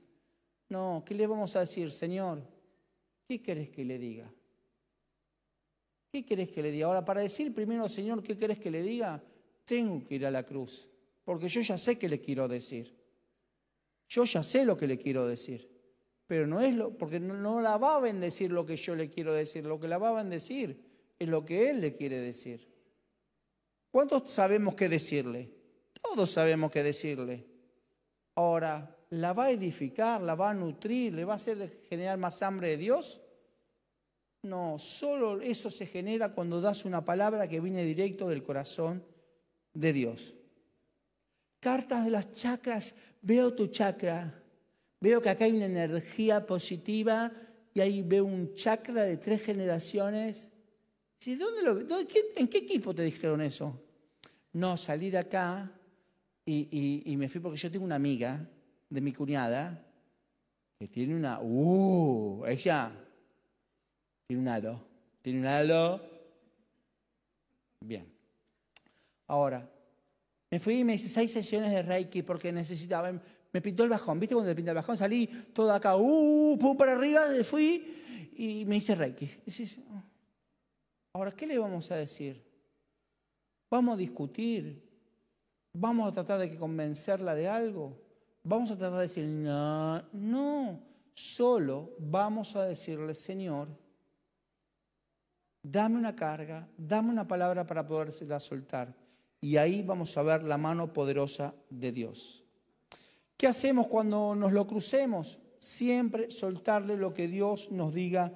No, ¿qué le vamos a decir, Señor? ¿Qué querés que le diga? ¿Qué querés que le diga? Ahora, para decir primero, Señor, ¿qué querés que le diga? Tengo que ir a la cruz, porque yo ya sé qué le quiero decir. Yo ya sé lo que le quiero decir. pero no es lo, porque no, la va a bendecir lo que yo le quiero decir, lo que la va a bendecir es lo que Él le quiere decir. ¿Cuántos sabemos qué decirle? Todos sabemos qué decirle. Ahora, ¿la va a edificar, la va a nutrir, le va a hacer generar más hambre de Dios? No, solo eso se genera cuando das una palabra que viene directo del corazón de Dios. Cartas de las chakras, veo tu chakra, veo que acá hay una energía positiva y ahí veo un chakra de tres generaciones. ¿Dónde lo, ¿En qué equipo te dijeron eso? No, salí de acá y, y me fui porque yo tengo una amiga de mi cuñada que tiene una... ¡Uh! Ella tiene un halo. Tiene un halo. Bien. Ahora, me fui y me hice seis sesiones de Reiki porque necesitaba. Me pintó el bajón. ¿Viste cuando te pinta el bajón? Salí todo acá, uh, pum, para arriba, fui y me hice Reiki. Ahora, ¿qué le vamos a decir? ¿Vamos a discutir? ¿Vamos a tratar de convencerla de algo? ¿Vamos a tratar de decir, no, no, solo vamos a decirle, Señor, dame una carga, dame una palabra para podérsela soltar. Y ahí vamos a ver la mano poderosa de Dios. ¿Qué hacemos cuando nos lo crucemos? Siempre soltarle lo que Dios nos diga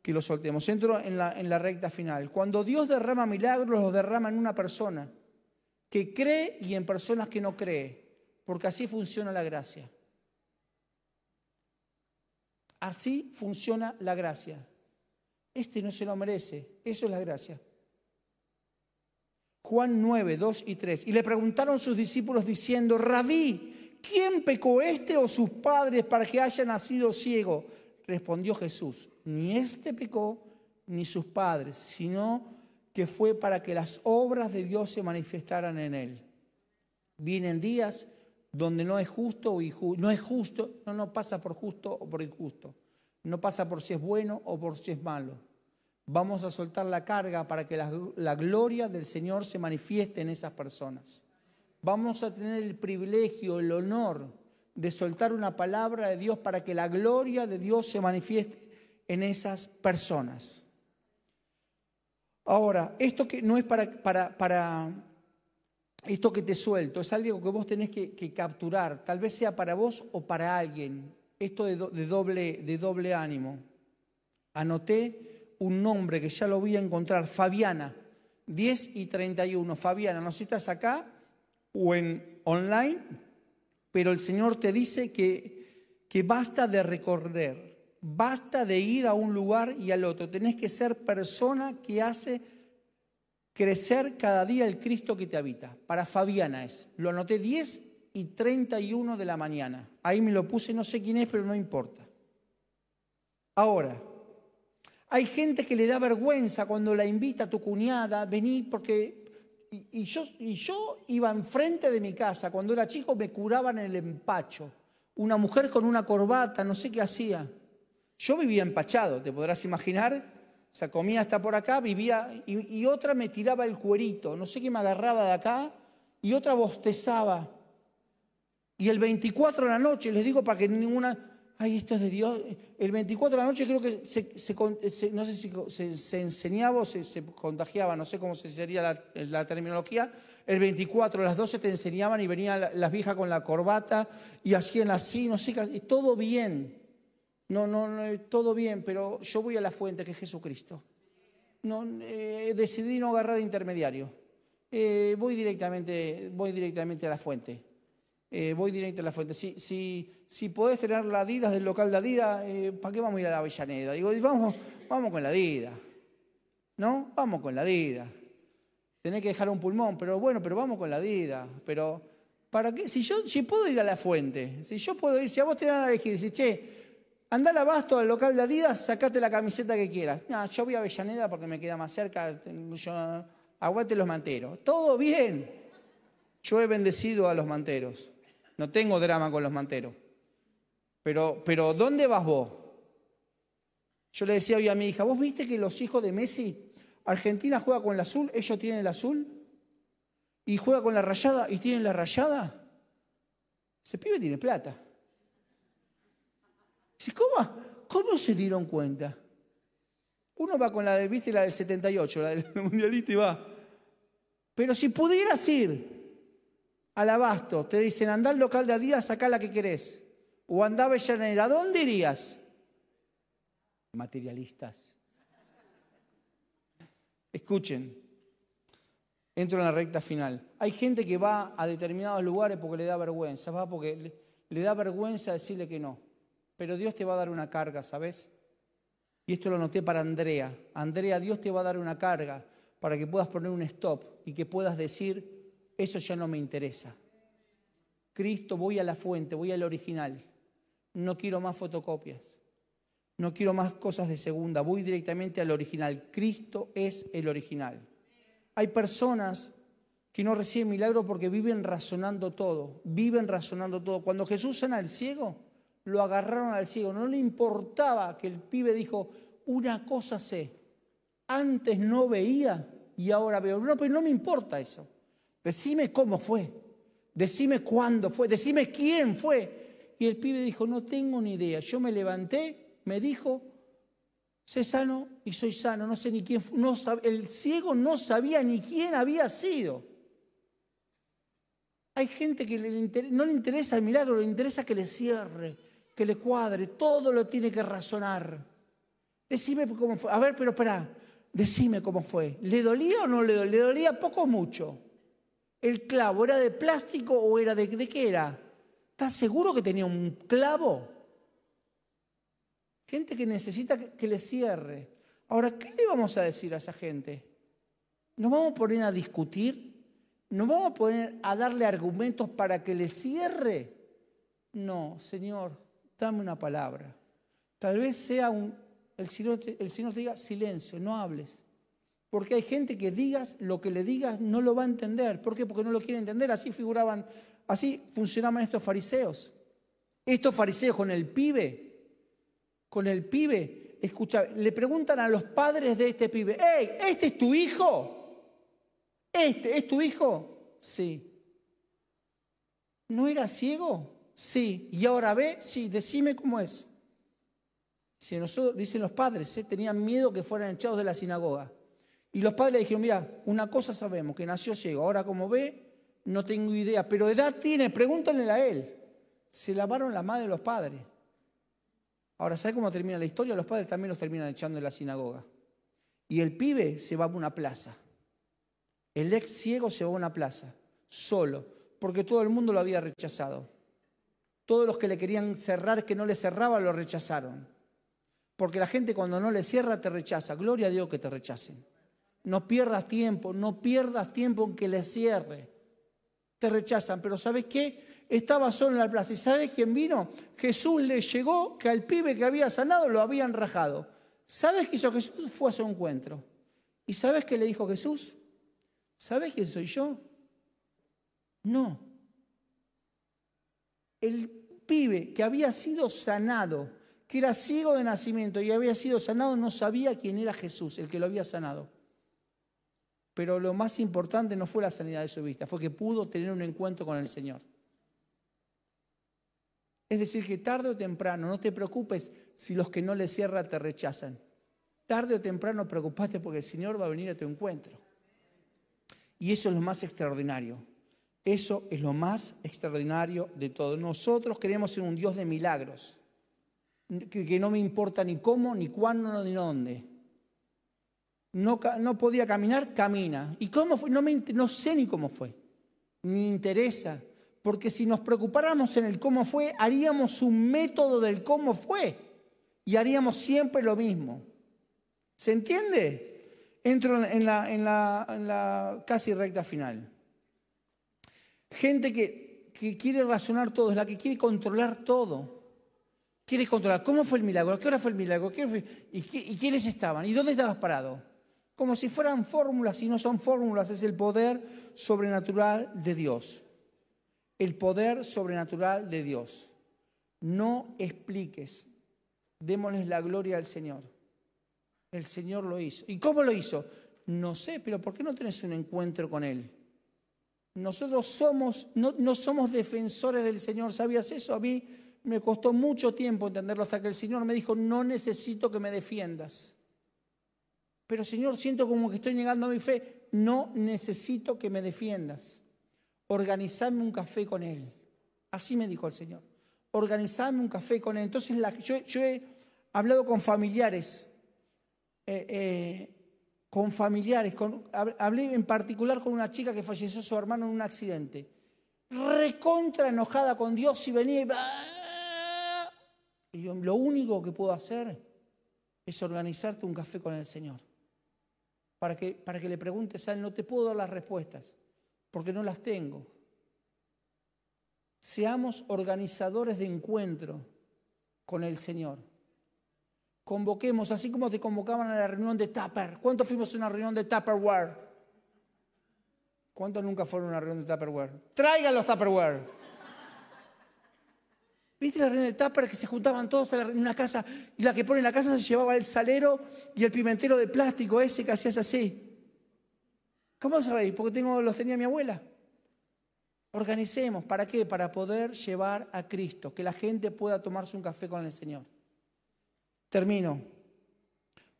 que lo soltemos. Entro en la, en la recta final. Cuando Dios derrama milagros, los derrama en una persona que cree y en personas que no cree, porque así funciona la gracia. Así funciona la gracia. Este no se lo merece. Eso es la gracia. Juan 9, 2 y 3. Y le preguntaron sus discípulos diciendo, Rabí, ¿quién pecó este o sus padres para que haya nacido ciego? Respondió Jesús, ni este pecó ni sus padres, sino que fue para que las obras de Dios se manifestaran en él. Vienen días donde no es justo o injusto, no es justo, no, no pasa por justo o por injusto. No pasa por si es bueno o por si es malo. Vamos a soltar la carga para que la, gloria del Señor se manifieste en esas personas. Vamos a tener el privilegio, el honor de soltar una palabra de Dios para que la gloria de Dios se manifieste en esas personas. Ahora, esto que no es para, esto que te suelto, es algo que vos tenés que, que capturar, tal vez sea para vos o para alguien esto de, doble, de doble ánimo. Anoté un nombre que ya lo voy a encontrar, Fabiana, 10 y 31. Fabiana, no sé si estás acá o en online, pero el Señor te dice que, que basta de recorrer, basta de ir a un lugar y al otro. Tenés que ser persona que hace crecer cada día el Cristo que te habita. Para Fabiana es. Lo anoté 10 y 31 de la mañana. Ahí me lo puse, no sé quién es, pero no importa. Ahora, hay gente que le da vergüenza cuando la invita a tu cuñada, vení porque... Y, yo, y yo iba enfrente de mi casa, cuando era chico me curaban el empacho. Una mujer con una corbata, no sé qué hacía. Yo vivía empachado, te podrás imaginar. O sea, comía hasta por acá, vivía, y, otra me tiraba el cuerito, no sé qué me agarraba de acá, y otra bostezaba. Y el 24 de la noche, les digo para que ninguna, ay, esto es de Dios. El 24 de la noche creo que se, no sé si se, enseñaba o se, contagiaba, no sé cómo sería la, terminología. El 24 a las 12 te enseñaban y venían las viejas con la corbata y hacían así, no sé, todo bien. No, no, no, todo bien, pero yo voy a la fuente que es Jesucristo. No, eh, decidí no agarrar intermediario. Eh, voy, directamente, voy directamente a la fuente. Eh, voy directo a la fuente. Si, si, si podés tener la Adidas del local de Adidas, eh, ¿para qué vamos a ir a la Avellaneda? Digo, vamos, vamos con la Adidas. ¿No? Vamos con la Adidas. Tenés que dejar un pulmón, pero bueno, pero vamos con la Adidas. Pero, ¿para qué? Si yo si puedo ir a la fuente, si yo puedo ir, si a vos te dan a elegir, si che, anda abasto al local de Adidas, sacate la camiseta que quieras. No, yo voy a Avellaneda porque me queda más cerca, yo, aguante los manteros. Todo bien. Yo he bendecido a los manteros. No tengo drama con los manteros. Pero, pero ¿dónde vas vos? Yo le decía hoy a mi hija, ¿vos viste que los hijos de Messi, Argentina juega con el azul, ellos tienen el azul? Y juega con la rayada y tienen la rayada. Ese pibe tiene plata. ¿Cómo, ¿Cómo se dieron cuenta? Uno va con la del, ¿viste? La del 78, la del mundialista y va. Pero si pudieras ir al abasto, te dicen, anda al local de Adidas, saca la que querés. O anda a Avellaneda, ¿a dónde irías? Materialistas. Escuchen, entro en la recta final. Hay gente que va a determinados lugares porque le da vergüenza, va porque le, le da vergüenza decirle que no. Pero Dios te va a dar una carga, ¿sabes? Y esto lo noté para Andrea. Andrea, Dios te va a dar una carga para que puedas poner un stop y que puedas decir, eso ya no me interesa. Cristo, voy a la fuente, voy al original. No quiero más fotocopias. No quiero más cosas de segunda. Voy directamente al original. Cristo es el original. Hay personas que no reciben milagro porque viven razonando todo. Viven razonando todo. Cuando Jesús sana al ciego, lo agarraron al ciego. No le importaba que el pibe dijo, una cosa sé, antes no veía y ahora veo. No, pero no me importa eso. Decime cómo fue, decime cuándo fue, decime quién fue. Y el pibe dijo, no tengo ni idea. Yo me levanté, me dijo, sé sano y soy sano. No sé ni quién fue. No, el ciego no sabía ni quién había sido. Hay gente que no le interesa el milagro, le interesa que le cierre, que le cuadre, todo lo tiene que razonar. Decime cómo fue. A ver, pero espera, decime cómo fue. ¿Le dolía o no le dolía? ¿Le dolía poco o mucho? ¿El clavo era de plástico o era de, de qué era? ¿Estás seguro que tenía un clavo? Gente que necesita que le cierre. Ahora, ¿qué le vamos a decir a esa gente? ¿Nos vamos a poner a discutir? ¿Nos vamos a poner a darle argumentos para que le cierre? No, Señor, dame una palabra. Tal vez sea un, el Señor, el te diga silencio, no hables. Porque hay gente que digas lo que le digas no lo va a entender. ¿Por qué? Porque no lo quiere entender. Así figuraban, así funcionaban estos fariseos. Estos fariseos con el pibe, con el pibe, escucha, le preguntan a los padres de este pibe, hey, ¿este es tu hijo? ¿Este es tu hijo? Sí. ¿No era ciego? Sí. ¿Y ahora ve? Sí. Decime cómo es. Si nosotros, dicen los padres, ¿eh? tenían miedo que fueran echados de la sinagoga. Y los padres le dijeron, mira, una cosa sabemos, que nació ciego. Ahora como ve, no tengo idea. Pero edad tiene, pregúntenle a él. Se lavaron la madre de los padres. Ahora, ¿sabe cómo termina la historia? Los padres también los terminan echando de la sinagoga. Y el pibe se va a una plaza. El ex ciego se va a una plaza, solo, porque todo el mundo lo había rechazado. Todos los que le querían cerrar, que no le cerraba, lo rechazaron. Porque la gente cuando no le cierra te rechaza. Gloria a Dios que te rechacen. No pierdas tiempo, no pierdas tiempo en que le cierre. Te rechazan, pero ¿sabes qué? Estaba solo en la plaza. ¿Y sabes quién vino? Jesús le llegó que al pibe que había sanado lo habían rajado. ¿Sabes qué hizo Jesús? Fue a su encuentro. ¿Y sabes qué le dijo Jesús? ¿Sabes quién soy yo? No, el pibe que había sido sanado, que era ciego de nacimiento y había sido sanado, no sabía quién era Jesús, el que lo había sanado. Pero lo más importante no fue la sanidad de su vista, fue que pudo tener un encuentro con el Señor. Es decir, que tarde o temprano, no te preocupes si los que no le cierran te rechazan. Tarde o temprano preocupate porque el Señor va a venir a tu encuentro. Y eso es lo más extraordinario. Eso es lo más extraordinario de todo. Nosotros queremos ser un Dios de milagros, que, no me importa ni cómo, ni cuándo, ni dónde. No, podía caminar, camina. ¿Y cómo fue? No, sé ni cómo fue, ni interesa, porque si nos preocupáramos en el cómo fue, haríamos un método del cómo fue y haríamos siempre lo mismo. ¿Se entiende? Entro en en la casi recta final. Gente que, quiere razonar todo, es la que quiere controlar todo. Quiere controlar cómo fue el milagro, qué hora fue el milagro, ¿Y, ¿Y, quiénes estaban, y dónde estabas parado. Como si fueran fórmulas, y no son fórmulas, es el poder sobrenatural de Dios. El poder sobrenatural de Dios. No expliques, démosles la gloria al Señor. El Señor lo hizo. ¿Y cómo lo hizo? No sé, pero ¿por qué no tenés un encuentro con Él? Nosotros somos, no, somos defensores del Señor. ¿Sabías eso? A mí me costó mucho tiempo entenderlo hasta que el Señor me dijo, no necesito que me defiendas. Pero Señor, siento como que estoy negando mi fe. No necesito que me defiendas. Organizarme un café con Él. Así me dijo el Señor. Organizarme un café con Él. Entonces yo, he hablado con familiares. Eh, eh, con familiares. hablé en particular con una chica que falleció su hermano en un accidente. Recontra enojada con Dios y venía y y yo, lo único que puedo hacer es organizarte un café con el Señor. Para que, para que le preguntes a Él, no te puedo dar las respuestas, porque no las tengo. Seamos organizadores de encuentro con el Señor. Convoquemos, así como te convocaban a la reunión de Tupper. ¿Cuántos fuimos a una reunión de Tupperware? ¿Cuántos nunca fueron a una reunión de Tupperware? Traigan los Tupperware. ¿Viste la reunión de Tupper que se juntaban todos en una casa y la que pone en la casa se llevaba el salero y el pimentero de plástico ese que hacías así? ¿Cómo sabéis? Porque tengo, los tenía mi abuela. Organicemos, ¿para qué? Para poder llevar a Cristo, que la gente pueda tomarse un café con el Señor. Termino.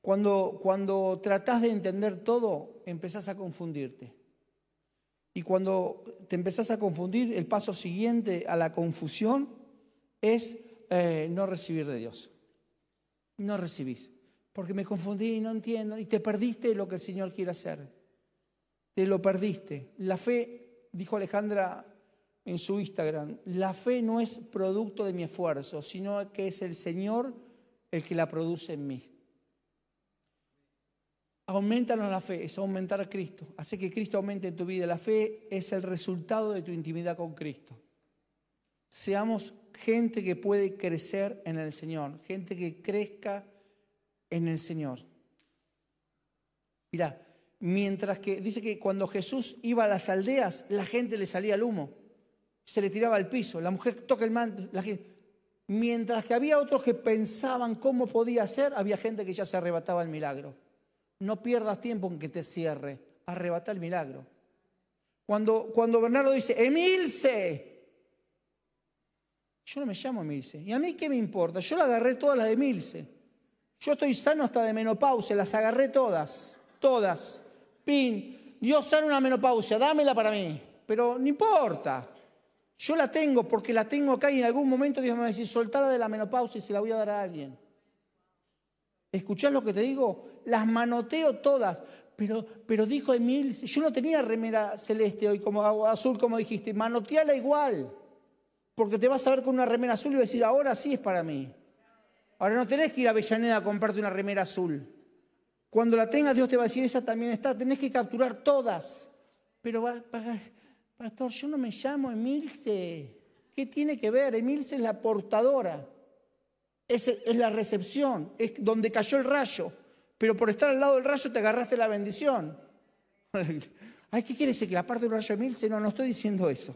Cuando, cuando tratás de entender todo, empezás a confundirte. Y cuando te empezás a confundir, el paso siguiente a la confusión es eh, no recibir de Dios. No recibís. Porque me confundí y no entiendo. Y te perdiste lo que el Señor quiere hacer. Te lo perdiste. La fe, dijo Alejandra en su Instagram, la fe no es producto de mi esfuerzo, sino que es el Señor el que la produce en mí. Aumentanos la fe, es aumentar a Cristo. Hace que Cristo aumente en tu vida. La fe es el resultado de tu intimidad con Cristo. Seamos gente que puede crecer en el Señor, gente que crezca en el Señor. Mira, mientras que dice que cuando Jesús iba a las aldeas, la gente le salía el humo, se le tiraba al piso, la mujer toca el manto, la gente. Mientras que había otros que pensaban cómo podía ser, había gente que ya se arrebataba el milagro. No pierdas tiempo en que te cierre, arrebata el milagro. Cuando, cuando Bernardo dice, Emilce, yo no me llamo Milce. ¿Y a mí qué me importa? Yo la agarré todas las de Milce. Yo estoy sano hasta de menopausia, las agarré todas, todas. Pin, Dios sana una menopausia, dámela para mí. Pero no importa. Yo la tengo porque la tengo acá y en algún momento Dios me va a decir, soltala de la menopausia y se la voy a dar a alguien. ¿Escuchás lo que te digo? Las manoteo todas. Pero, pero dijo Emil, yo no tenía remera celeste hoy como azul, como dijiste, manoteala igual porque te vas a ver con una remera azul y vas a decir, ahora sí es para mí. Ahora no tenés que ir a Avellaneda a comprarte una remera azul. Cuando la tengas, Dios te va a decir, esa también está. Tenés que capturar todas. Pero, pastor, yo no me llamo Emilce. ¿Qué tiene que ver? Emilce es la portadora. Es, la recepción. Es donde cayó el rayo. Pero por estar al lado del rayo te agarraste la bendición. Ay, ¿qué quiere decir? ¿Que la parte del rayo de Emilce? No, no estoy diciendo eso.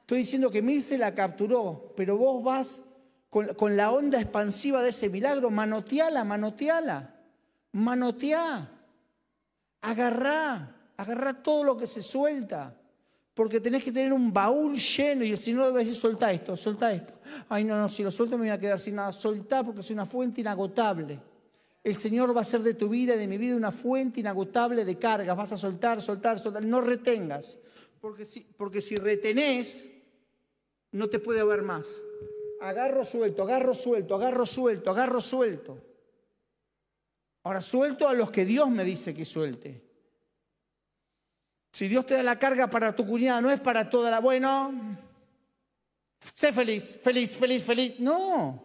Estoy diciendo que Milce la capturó, pero vos vas con, la onda expansiva de ese milagro, manoteala, manoteala, manoteá, agarrá, agarrá todo lo que se suelta, porque tenés que tener un baúl lleno y el Señor debe decir, soltá esto, soltá esto. Ay, no, no, si lo suelto me voy a quedar sin nada, soltá porque es una fuente inagotable. El Señor va a ser de tu vida y de mi vida una fuente inagotable de cargas. Vas a soltar, soltar, soltar. No retengas. Porque si, porque si retenés, no te puede haber más. Agarro suelto, agarro suelto, agarro suelto, agarro suelto. Ahora suelto a los que Dios me dice que suelte. Si Dios te da la carga para tu cuñada, no es para toda la... Bueno, sé feliz, feliz, feliz, feliz. No,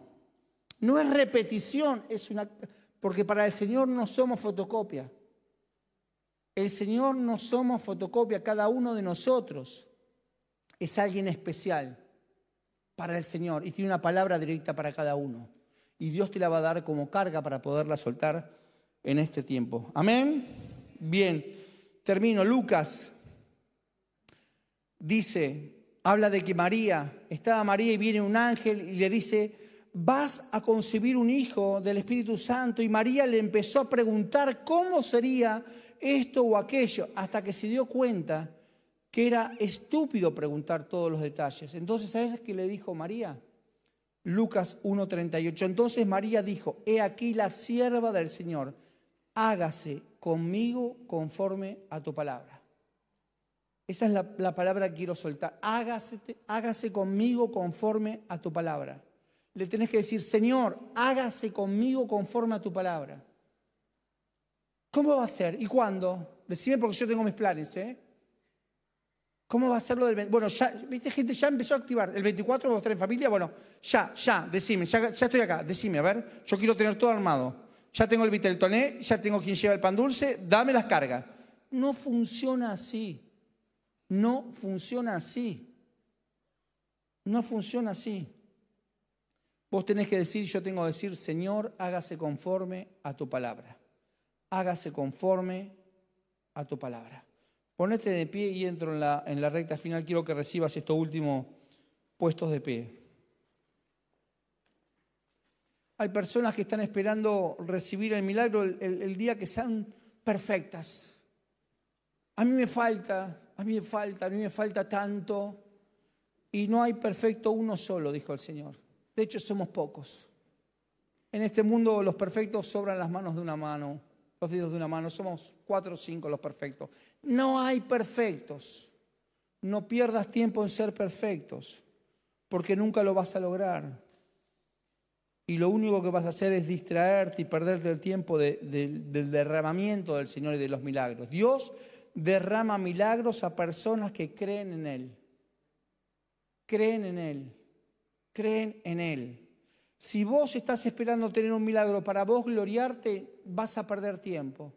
no es repetición, es una... Porque para el Señor no somos fotocopia. El Señor no somos fotocopia, cada uno de nosotros es alguien especial para el Señor y tiene una palabra directa para cada uno. Y Dios te la va a dar como carga para poderla soltar en este tiempo. Amén. Bien, termino. Lucas dice, habla de que María, estaba María y viene un ángel y le dice, vas a concebir un hijo del Espíritu Santo. Y María le empezó a preguntar cómo sería esto o aquello, hasta que se dio cuenta que era estúpido preguntar todos los detalles. Entonces, ¿sabes qué le dijo María? Lucas 1.38. Entonces María dijo, he aquí la sierva del Señor, hágase conmigo conforme a tu palabra. Esa es la, palabra que quiero soltar. Hágase, hágase conmigo conforme a tu palabra. Le tenés que decir, Señor, hágase conmigo conforme a tu palabra. ¿Cómo va a ser? ¿Y cuándo? Decime porque yo tengo mis planes, ¿eh? ¿Cómo va a ser lo del Bueno, ya, viste, gente ya empezó a activar. El 24 vos en familia, bueno, ya, ya, decime, ya, ya, estoy acá, decime, a ver, yo quiero tener todo armado. Ya tengo el Viteltoné, ya tengo quien lleva el pan dulce, dame las cargas. No funciona así. No funciona así. No funciona así. Vos tenés que decir, yo tengo que decir, Señor, hágase conforme a tu palabra. Hágase conforme a tu palabra. Ponete de pie y entro en la, en la recta final. Quiero que recibas estos últimos puestos de pie. Hay personas que están esperando recibir el milagro el, día que sean perfectas. A mí me falta, a mí me falta, a mí me falta tanto. Y no hay perfecto uno solo, dijo el Señor. De hecho, somos pocos. En este mundo los perfectos sobran las manos de una mano, los dedos de una mano. Somos cuatro o cinco los perfectos. No hay perfectos. No pierdas tiempo en ser perfectos, porque nunca lo vas a lograr. Y lo único que vas a hacer es distraerte y perderte el tiempo del derramamiento del Señor y de los milagros. Dios derrama milagros a personas que creen en Él. Creen en Él. Creen en Él. Si vos estás esperando tener un milagro para vos gloriarte, vas a perder tiempo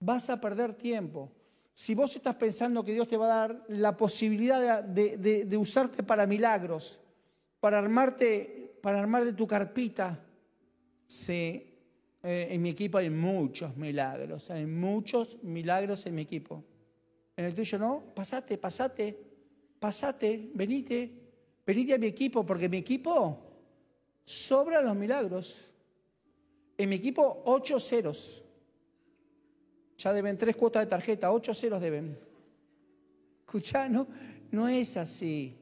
vas a perder tiempo. Si vos estás pensando que Dios te va a dar la posibilidad de, usarte para milagros, para armarte, para armar de tu carpita, sí, eh, en mi equipo hay muchos milagros, hay muchos milagros en mi equipo. En el tuyo no, pasate, pasate, pasate, venite, venite a mi equipo, porque mi equipo sobra los milagros. En mi equipo, ocho ceros. Ya deben tres cuotas de tarjeta, ocho ceros deben. Escuchá, no, no es así.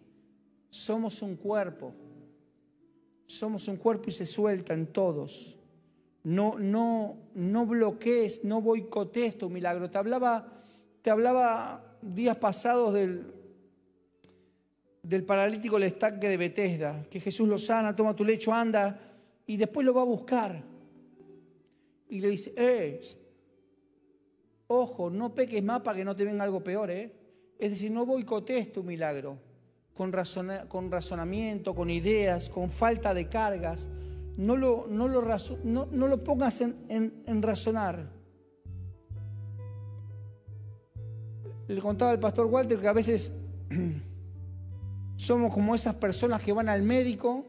Somos un cuerpo. Somos un cuerpo y se suelta en todos. No, no, no bloquees, no boicotees tu milagro. Te hablaba, te hablaba días pasados del, del paralítico el estanque de Betesda, que Jesús lo sana, toma tu lecho, anda, y después lo va a buscar. Y le dice, eh, Ojo, no peques más para que no te venga algo peor, ¿eh? Es decir, no boicotees tu milagro con, con razonamiento, con ideas, con falta de cargas. No lo, no lo, no, lo pongas en, en razonar. Le contaba al pastor Walter que a veces somos como esas personas que van al médico.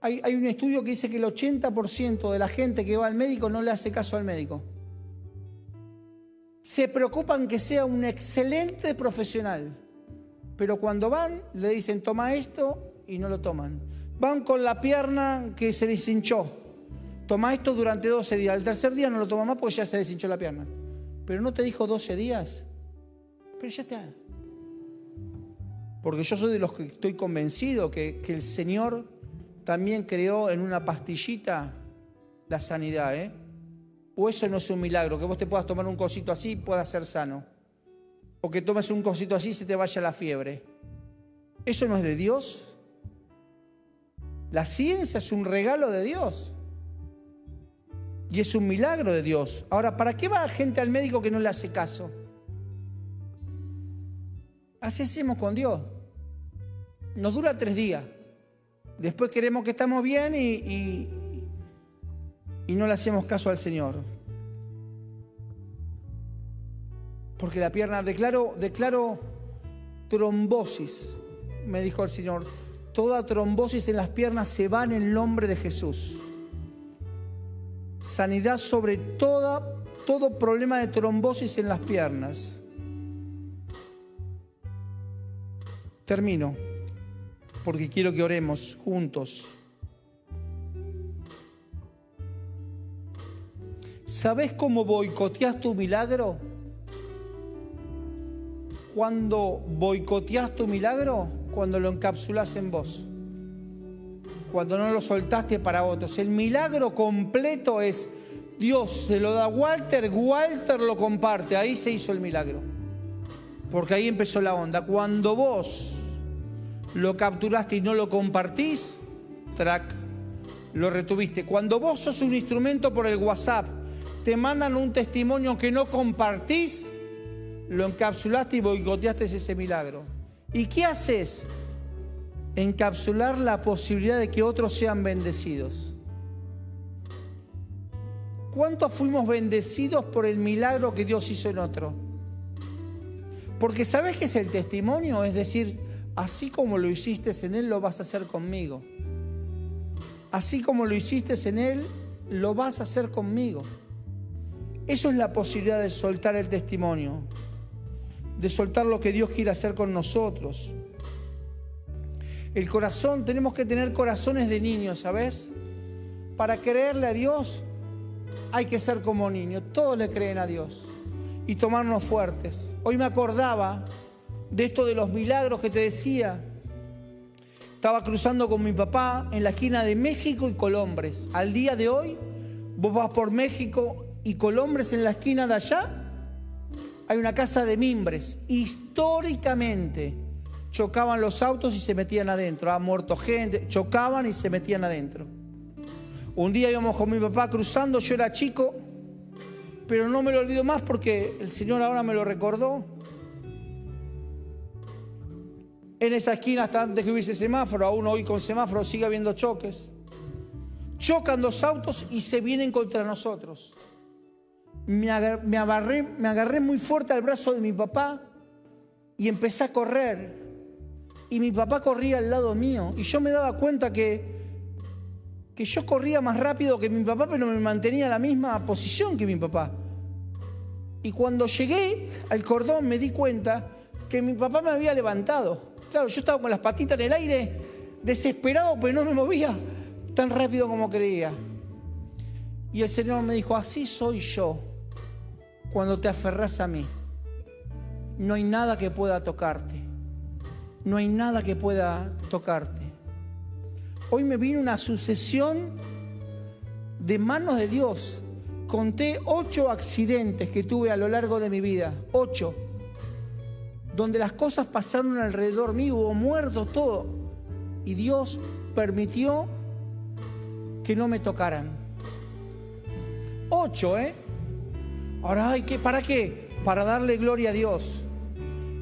Hay, hay, un estudio que dice que el 80% de la gente que va al médico no le hace caso al médico se preocupan que sea un excelente profesional, pero cuando van le dicen toma esto y no lo toman. Van con la pierna que se les hinchó. Toma esto durante 12 días. El tercer día no lo toma más porque ya se deshinchó la pierna. Pero no te dijo 12 días. Pero ya está. Porque yo soy de los que estoy convencido que, que el Señor también creó en una pastillita la sanidad, ¿eh? ¿O eso no es un milagro? Que vos te puedas tomar un cosito así y puedas ser sano. O que tomes un cosito así y se te vaya la fiebre. ¿Eso no es de Dios? La ciencia es un regalo de Dios. Y es un milagro de Dios. Ahora, ¿para qué va gente al médico que no le hace caso? Así hacemos con Dios. Nos dura tres días. Después queremos que estamos bien y, y no le hacemos caso al Señor. Porque la pierna, declaro, declaro trombosis, me dijo el Señor. Toda trombosis en las piernas se va en el nombre de Jesús. Sanidad sobre toda, todo problema de trombosis en las piernas. Termino, porque quiero que oremos juntos. ¿Sabes cómo boicoteas tu milagro? Cuando boicoteas tu milagro, cuando lo encapsulas en vos. cuando no lo soltaste para otros. El milagro completo es Dios se lo da a Walter, Walter lo comparte, ahí se hizo el milagro. Porque ahí empezó la onda. Cuando vos lo capturaste y no lo compartís, track, lo retuviste. Cuando vos sos un instrumento por el WhatsApp, te mandan un testimonio que no compartís, lo encapsulaste y boicoteaste ese milagro. ¿Y qué haces? Encapsular la posibilidad de que otros sean bendecidos. ¿Cuántos fuimos bendecidos por el milagro que Dios hizo en otro? Porque ¿sabes qué es el testimonio? Es decir, así como lo hiciste en Él, lo vas a hacer conmigo. Así como lo hiciste en Él, lo vas a hacer conmigo. Eso es la posibilidad de soltar el testimonio, de soltar lo que Dios quiere hacer con nosotros. El corazón, tenemos que tener corazones de niños, ¿sabes? Para creerle a Dios hay que ser como niños. Todos le creen a Dios y tomarnos fuertes. Hoy me acordaba de esto de los milagros que te decía. Estaba cruzando con mi papá en la esquina de México y Colombres. Al día de hoy, vos vas por México y Colombres en la esquina de allá, hay una casa de mimbres. Históricamente chocaban los autos y se metían adentro. Ha muerto gente, chocaban y se metían adentro. Un día íbamos con mi papá cruzando, yo era chico, pero no me lo olvido más porque el Señor ahora me lo recordó. En esa esquina, hasta antes que hubiese semáforo, aún hoy con semáforo sigue habiendo choques. Chocan dos autos y se vienen contra nosotros. Me agarré muy fuerte al brazo de mi papá y empecé a correr. Y mi papá corría al lado mío. Y yo me daba cuenta que que yo corría más rápido que mi papá, pero me mantenía en la misma posición que mi papá. Y cuando llegué al cordón me di cuenta que mi papá me había levantado. Claro, yo estaba con las patitas en el aire, desesperado, pero no me movía tan rápido como creía. Y el Señor me dijo, así soy yo cuando te aferras a mí. No hay nada que pueda tocarte. No hay nada que pueda tocarte. Hoy me vino una sucesión de manos de Dios. Conté ocho accidentes que tuve a lo largo de mi vida, ocho, donde las cosas pasaron alrededor mío, hubo muertos, todo. Y Dios permitió que no me tocaran. Ocho, ¿eh? Ahora, ¿para qué? Para darle gloria a Dios.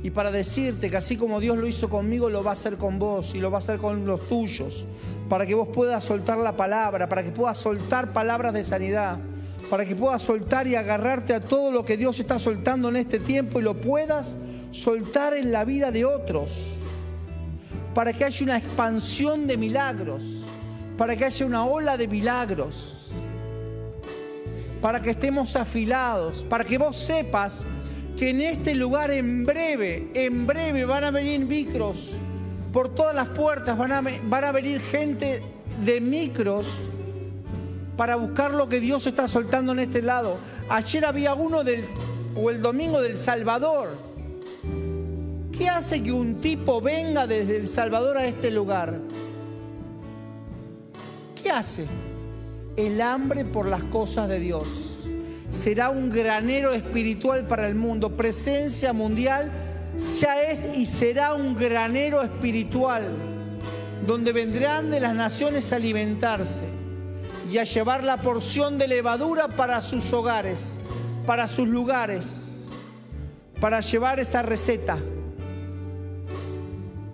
Y para decirte que así como Dios lo hizo conmigo, lo va a hacer con vos y lo va a hacer con los tuyos, para que vos puedas soltar la palabra, para que puedas soltar palabras de sanidad, para que puedas soltar y agarrarte a todo lo que Dios está soltando en este tiempo y lo puedas soltar en la vida de otros, para que haya una expansión de milagros, para que haya una ola de milagros, para que estemos afilados, para que vos sepas que en este lugar en breve, en breve van a venir micros por todas las puertas, van a, venir gente de micros para buscar lo que Dios está soltando en este lado. Ayer había uno del, o el domingo del Salvador. ¿Qué hace que un tipo venga desde El Salvador a este lugar? ¿Qué hace? El hambre por las cosas de Dios será un granero espiritual para el mundo. Presencia mundial ya es y será un granero espiritual, donde vendrán de las naciones a alimentarse y a llevar la porción de levadura para sus hogares, para sus lugares, para llevar esa receta,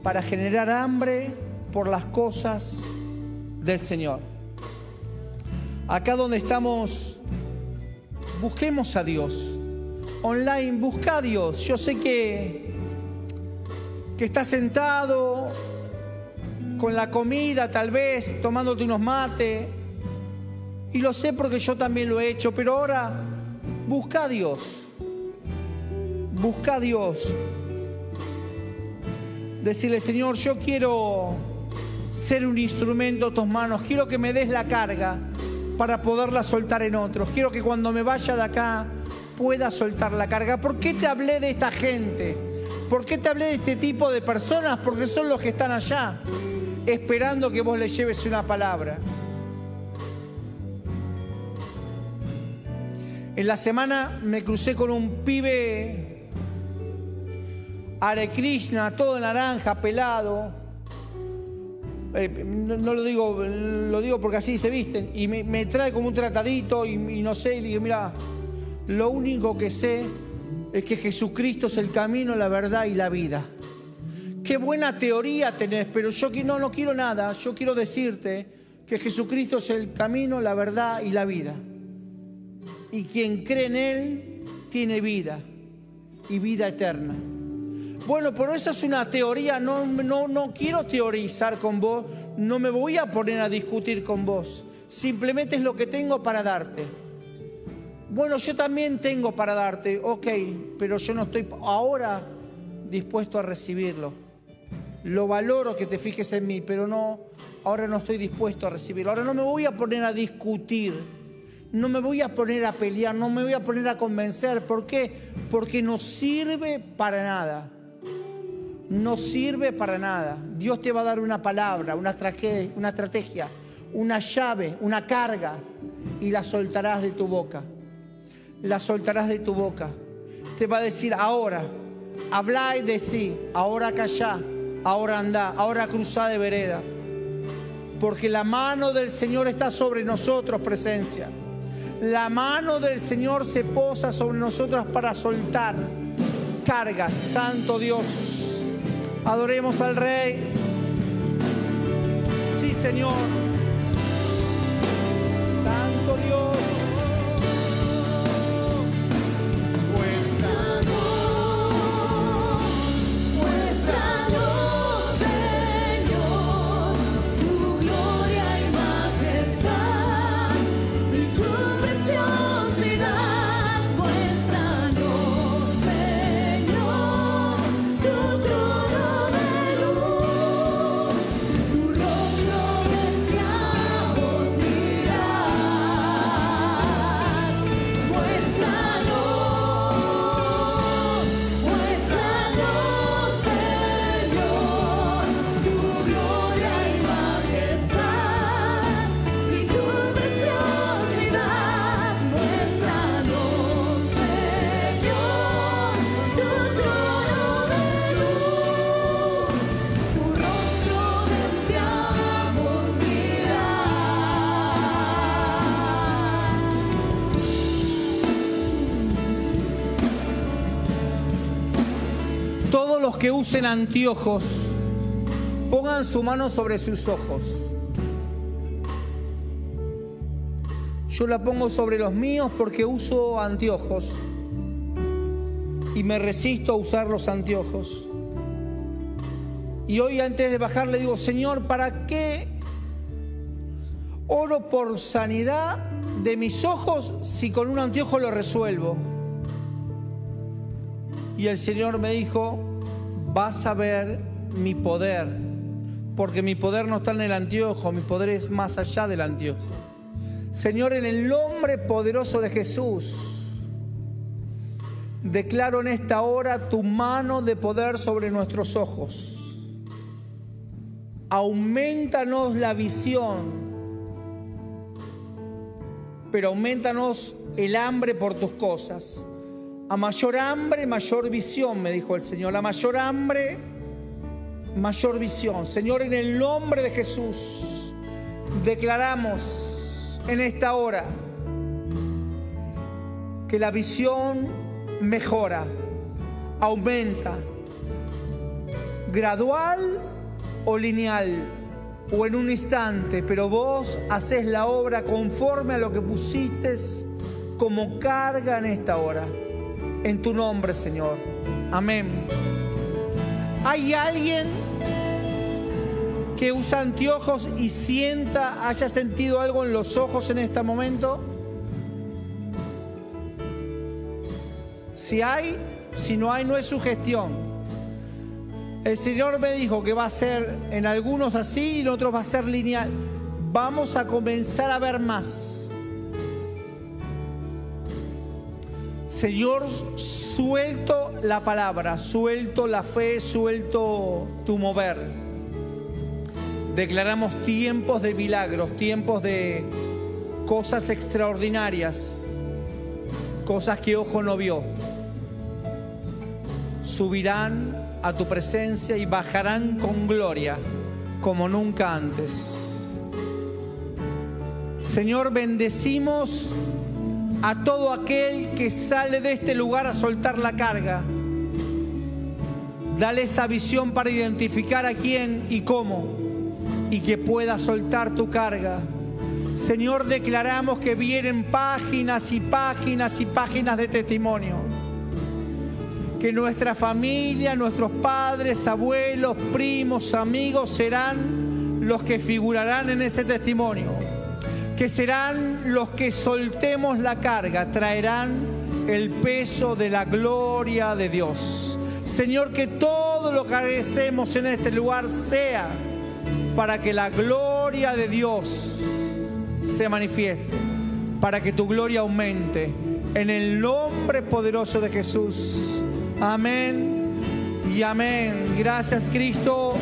para generar hambre por las cosas del Señor. Acá donde estamos busquemos a Dios. Online, busca a Dios. Yo sé que, que estás sentado con la comida, tal vez, tomándote unos mates. Y lo sé porque yo también lo he hecho, pero ahora busca a Dios. Busca a Dios. Decirle, Señor, yo quiero ser un instrumento en tus manos, quiero que me des la carga para poderla soltar en otros. Quiero que cuando me vaya de acá pueda soltar la carga. ¿Por qué te hablé de esta gente? ¿Por qué te hablé de este tipo de personas? Porque son los que están allá. esperando que vos le lleves una palabra. En la semana me crucé con un pibe Hare Krishna, todo naranja, pelado. Eh, no, lo digo, lo digo porque así se visten. Y me, trae como un tratadito y, no sé, y digo, mira, lo único que sé es que Jesucristo es el camino, la verdad y la vida. Qué buena teoría tenés, pero yo no, no quiero nada. Yo quiero decirte que Jesucristo es el camino, la verdad y la vida y quien cree en Él tiene vida y vida eterna. Bueno, pero esa es una teoría, no, no, no quiero teorizar con vos, no me voy a poner a discutir con vos, simplemente es lo que tengo para darte. Bueno, yo también tengo para darte, ok, pero yo no estoy ahora dispuesto a recibirlo. Lo valoro que te fijes en mí, pero no, ahora no estoy dispuesto a recibirlo. Ahora no me voy a poner a discutir no me voy a poner a pelear, no me voy a poner a convencer. ¿Por qué? Porque no sirve para nada. No sirve para nada. Dios te va a dar una palabra, una, una estrategia, una llave, una carga y la soltarás de tu boca. La soltarás de tu boca. Te va a decir ahora, habla y decí, ahora callá, ahora anda, ahora cruzá de vereda. Porque la mano del Señor está sobre nosotros, presencia. La mano del Señor se posa sobre nosotros para soltar cargas. Santo Dios. Adoremos al Rey. Sí, Señor. Que usen anteojos, pongan su mano sobre sus ojos. Yo la pongo sobre los míos porque uso anteojos y me resisto a usar los anteojos. Y hoy antes de bajar le digo, Señor, ¿para qué oro por sanidad de mis ojos si con un anteojo lo resuelvo? Y el Señor me dijo, vas a ver mi poder, porque mi poder no está en el anteojo, mi poder es más allá del anteojo. Señor, en el nombre poderoso de Jesús, declaro en esta hora tu mano de poder sobre nuestros ojos. Aumentanos la visión, pero aumentanos el hambre por tus cosas. A mayor hambre, mayor visión, me dijo el Señor. A mayor hambre, mayor visión. Señor, en el nombre de Jesús, declaramos en esta hora que la visión mejora, aumenta, gradual o lineal, o en un instante, pero vos haces la obra conforme a lo que pusiste como carga en esta hora en tu nombre, Señor. Amén. ¿Hay alguien que usa anteojos y sienta, haya sentido algo en los ojos en este momento? Si hay, si no hay, no es su gestión. El Señor me dijo que va a ser en algunos así y en otros va a ser lineal. Vamos a comenzar a ver más. Señor, suelto la palabra, suelto la fe, suelto tu mover. Declaramos tiempos de milagros, tiempos de cosas extraordinarias, cosas que ojo no vio. Subirán a tu presencia y bajarán con gloria como nunca antes. Señor, bendecimos a todo aquel que sale de este lugar a soltar la carga. Dale esa visión para identificar a quién y cómo y que pueda soltar tu carga. Señor, declaramos que vienen páginas y páginas y páginas de testimonio. Que nuestra familia, nuestros padres, abuelos, primos, amigos serán los que figurarán en ese testimonio. Que serán los que soltemos la carga, traerán el peso de la gloria de Dios. Señor, que todo lo que hacemos en este lugar sea para que la gloria de Dios se manifieste, para que tu gloria aumente. En el nombre poderoso de Jesús. Amén y amén. Gracias Cristo.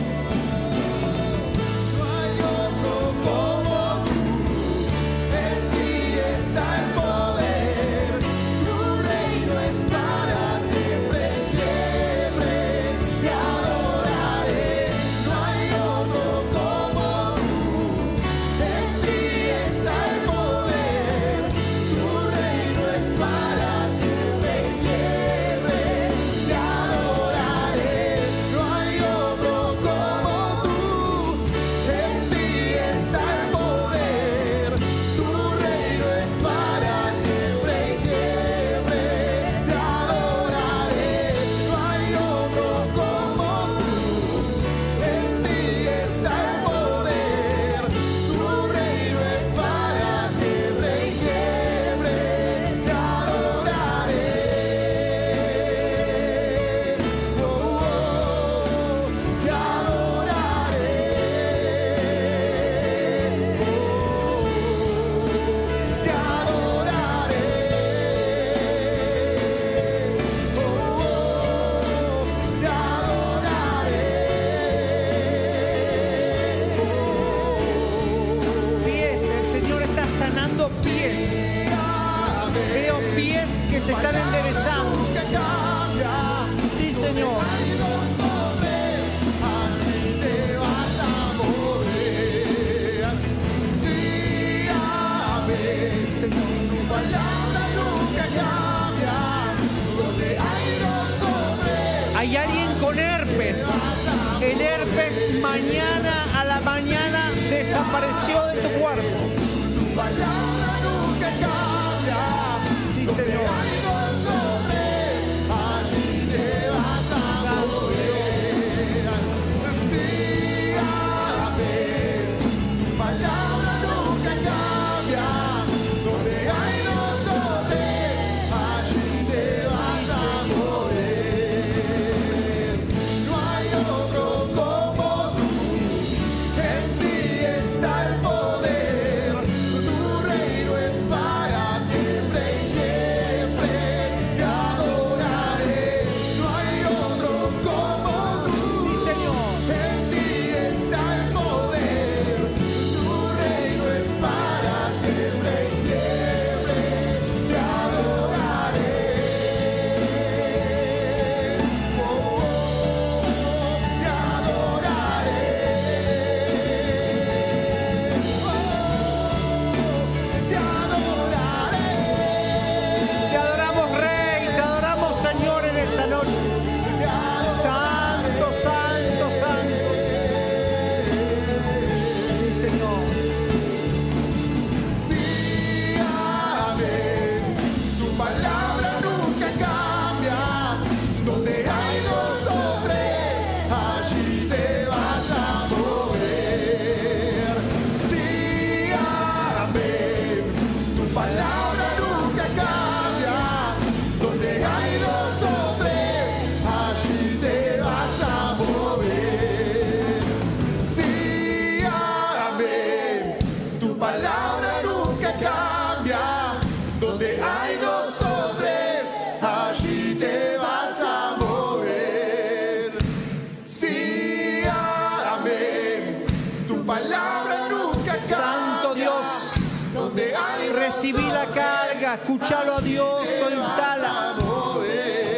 Escúchalo a Dios, soltala.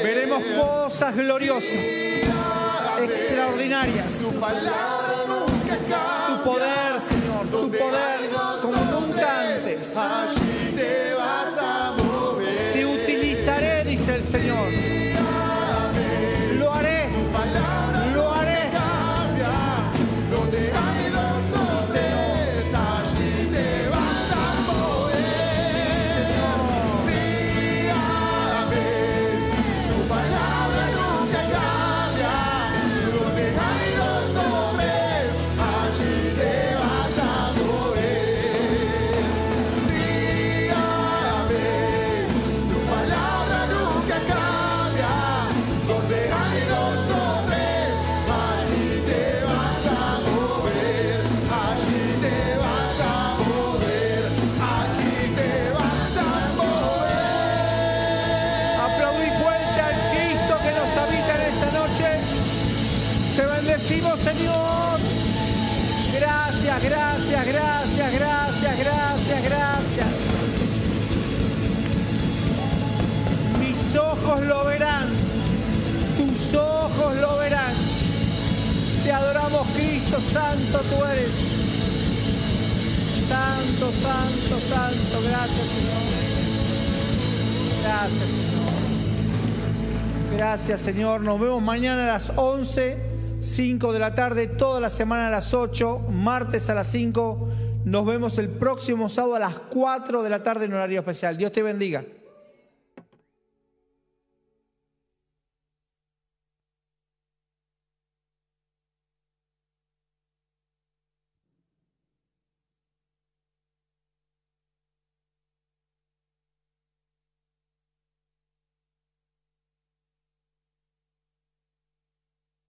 Veremos cosas gloriosas, extraordinarias. Santo, santo, santo. Gracias, Señor. Gracias, Señor. Gracias, Señor. Nos vemos mañana a las 11, 5 de la tarde, toda la semana a las 8, martes a las 5. Nos vemos el próximo sábado a las 4 de la tarde en horario especial. Dios te bendiga.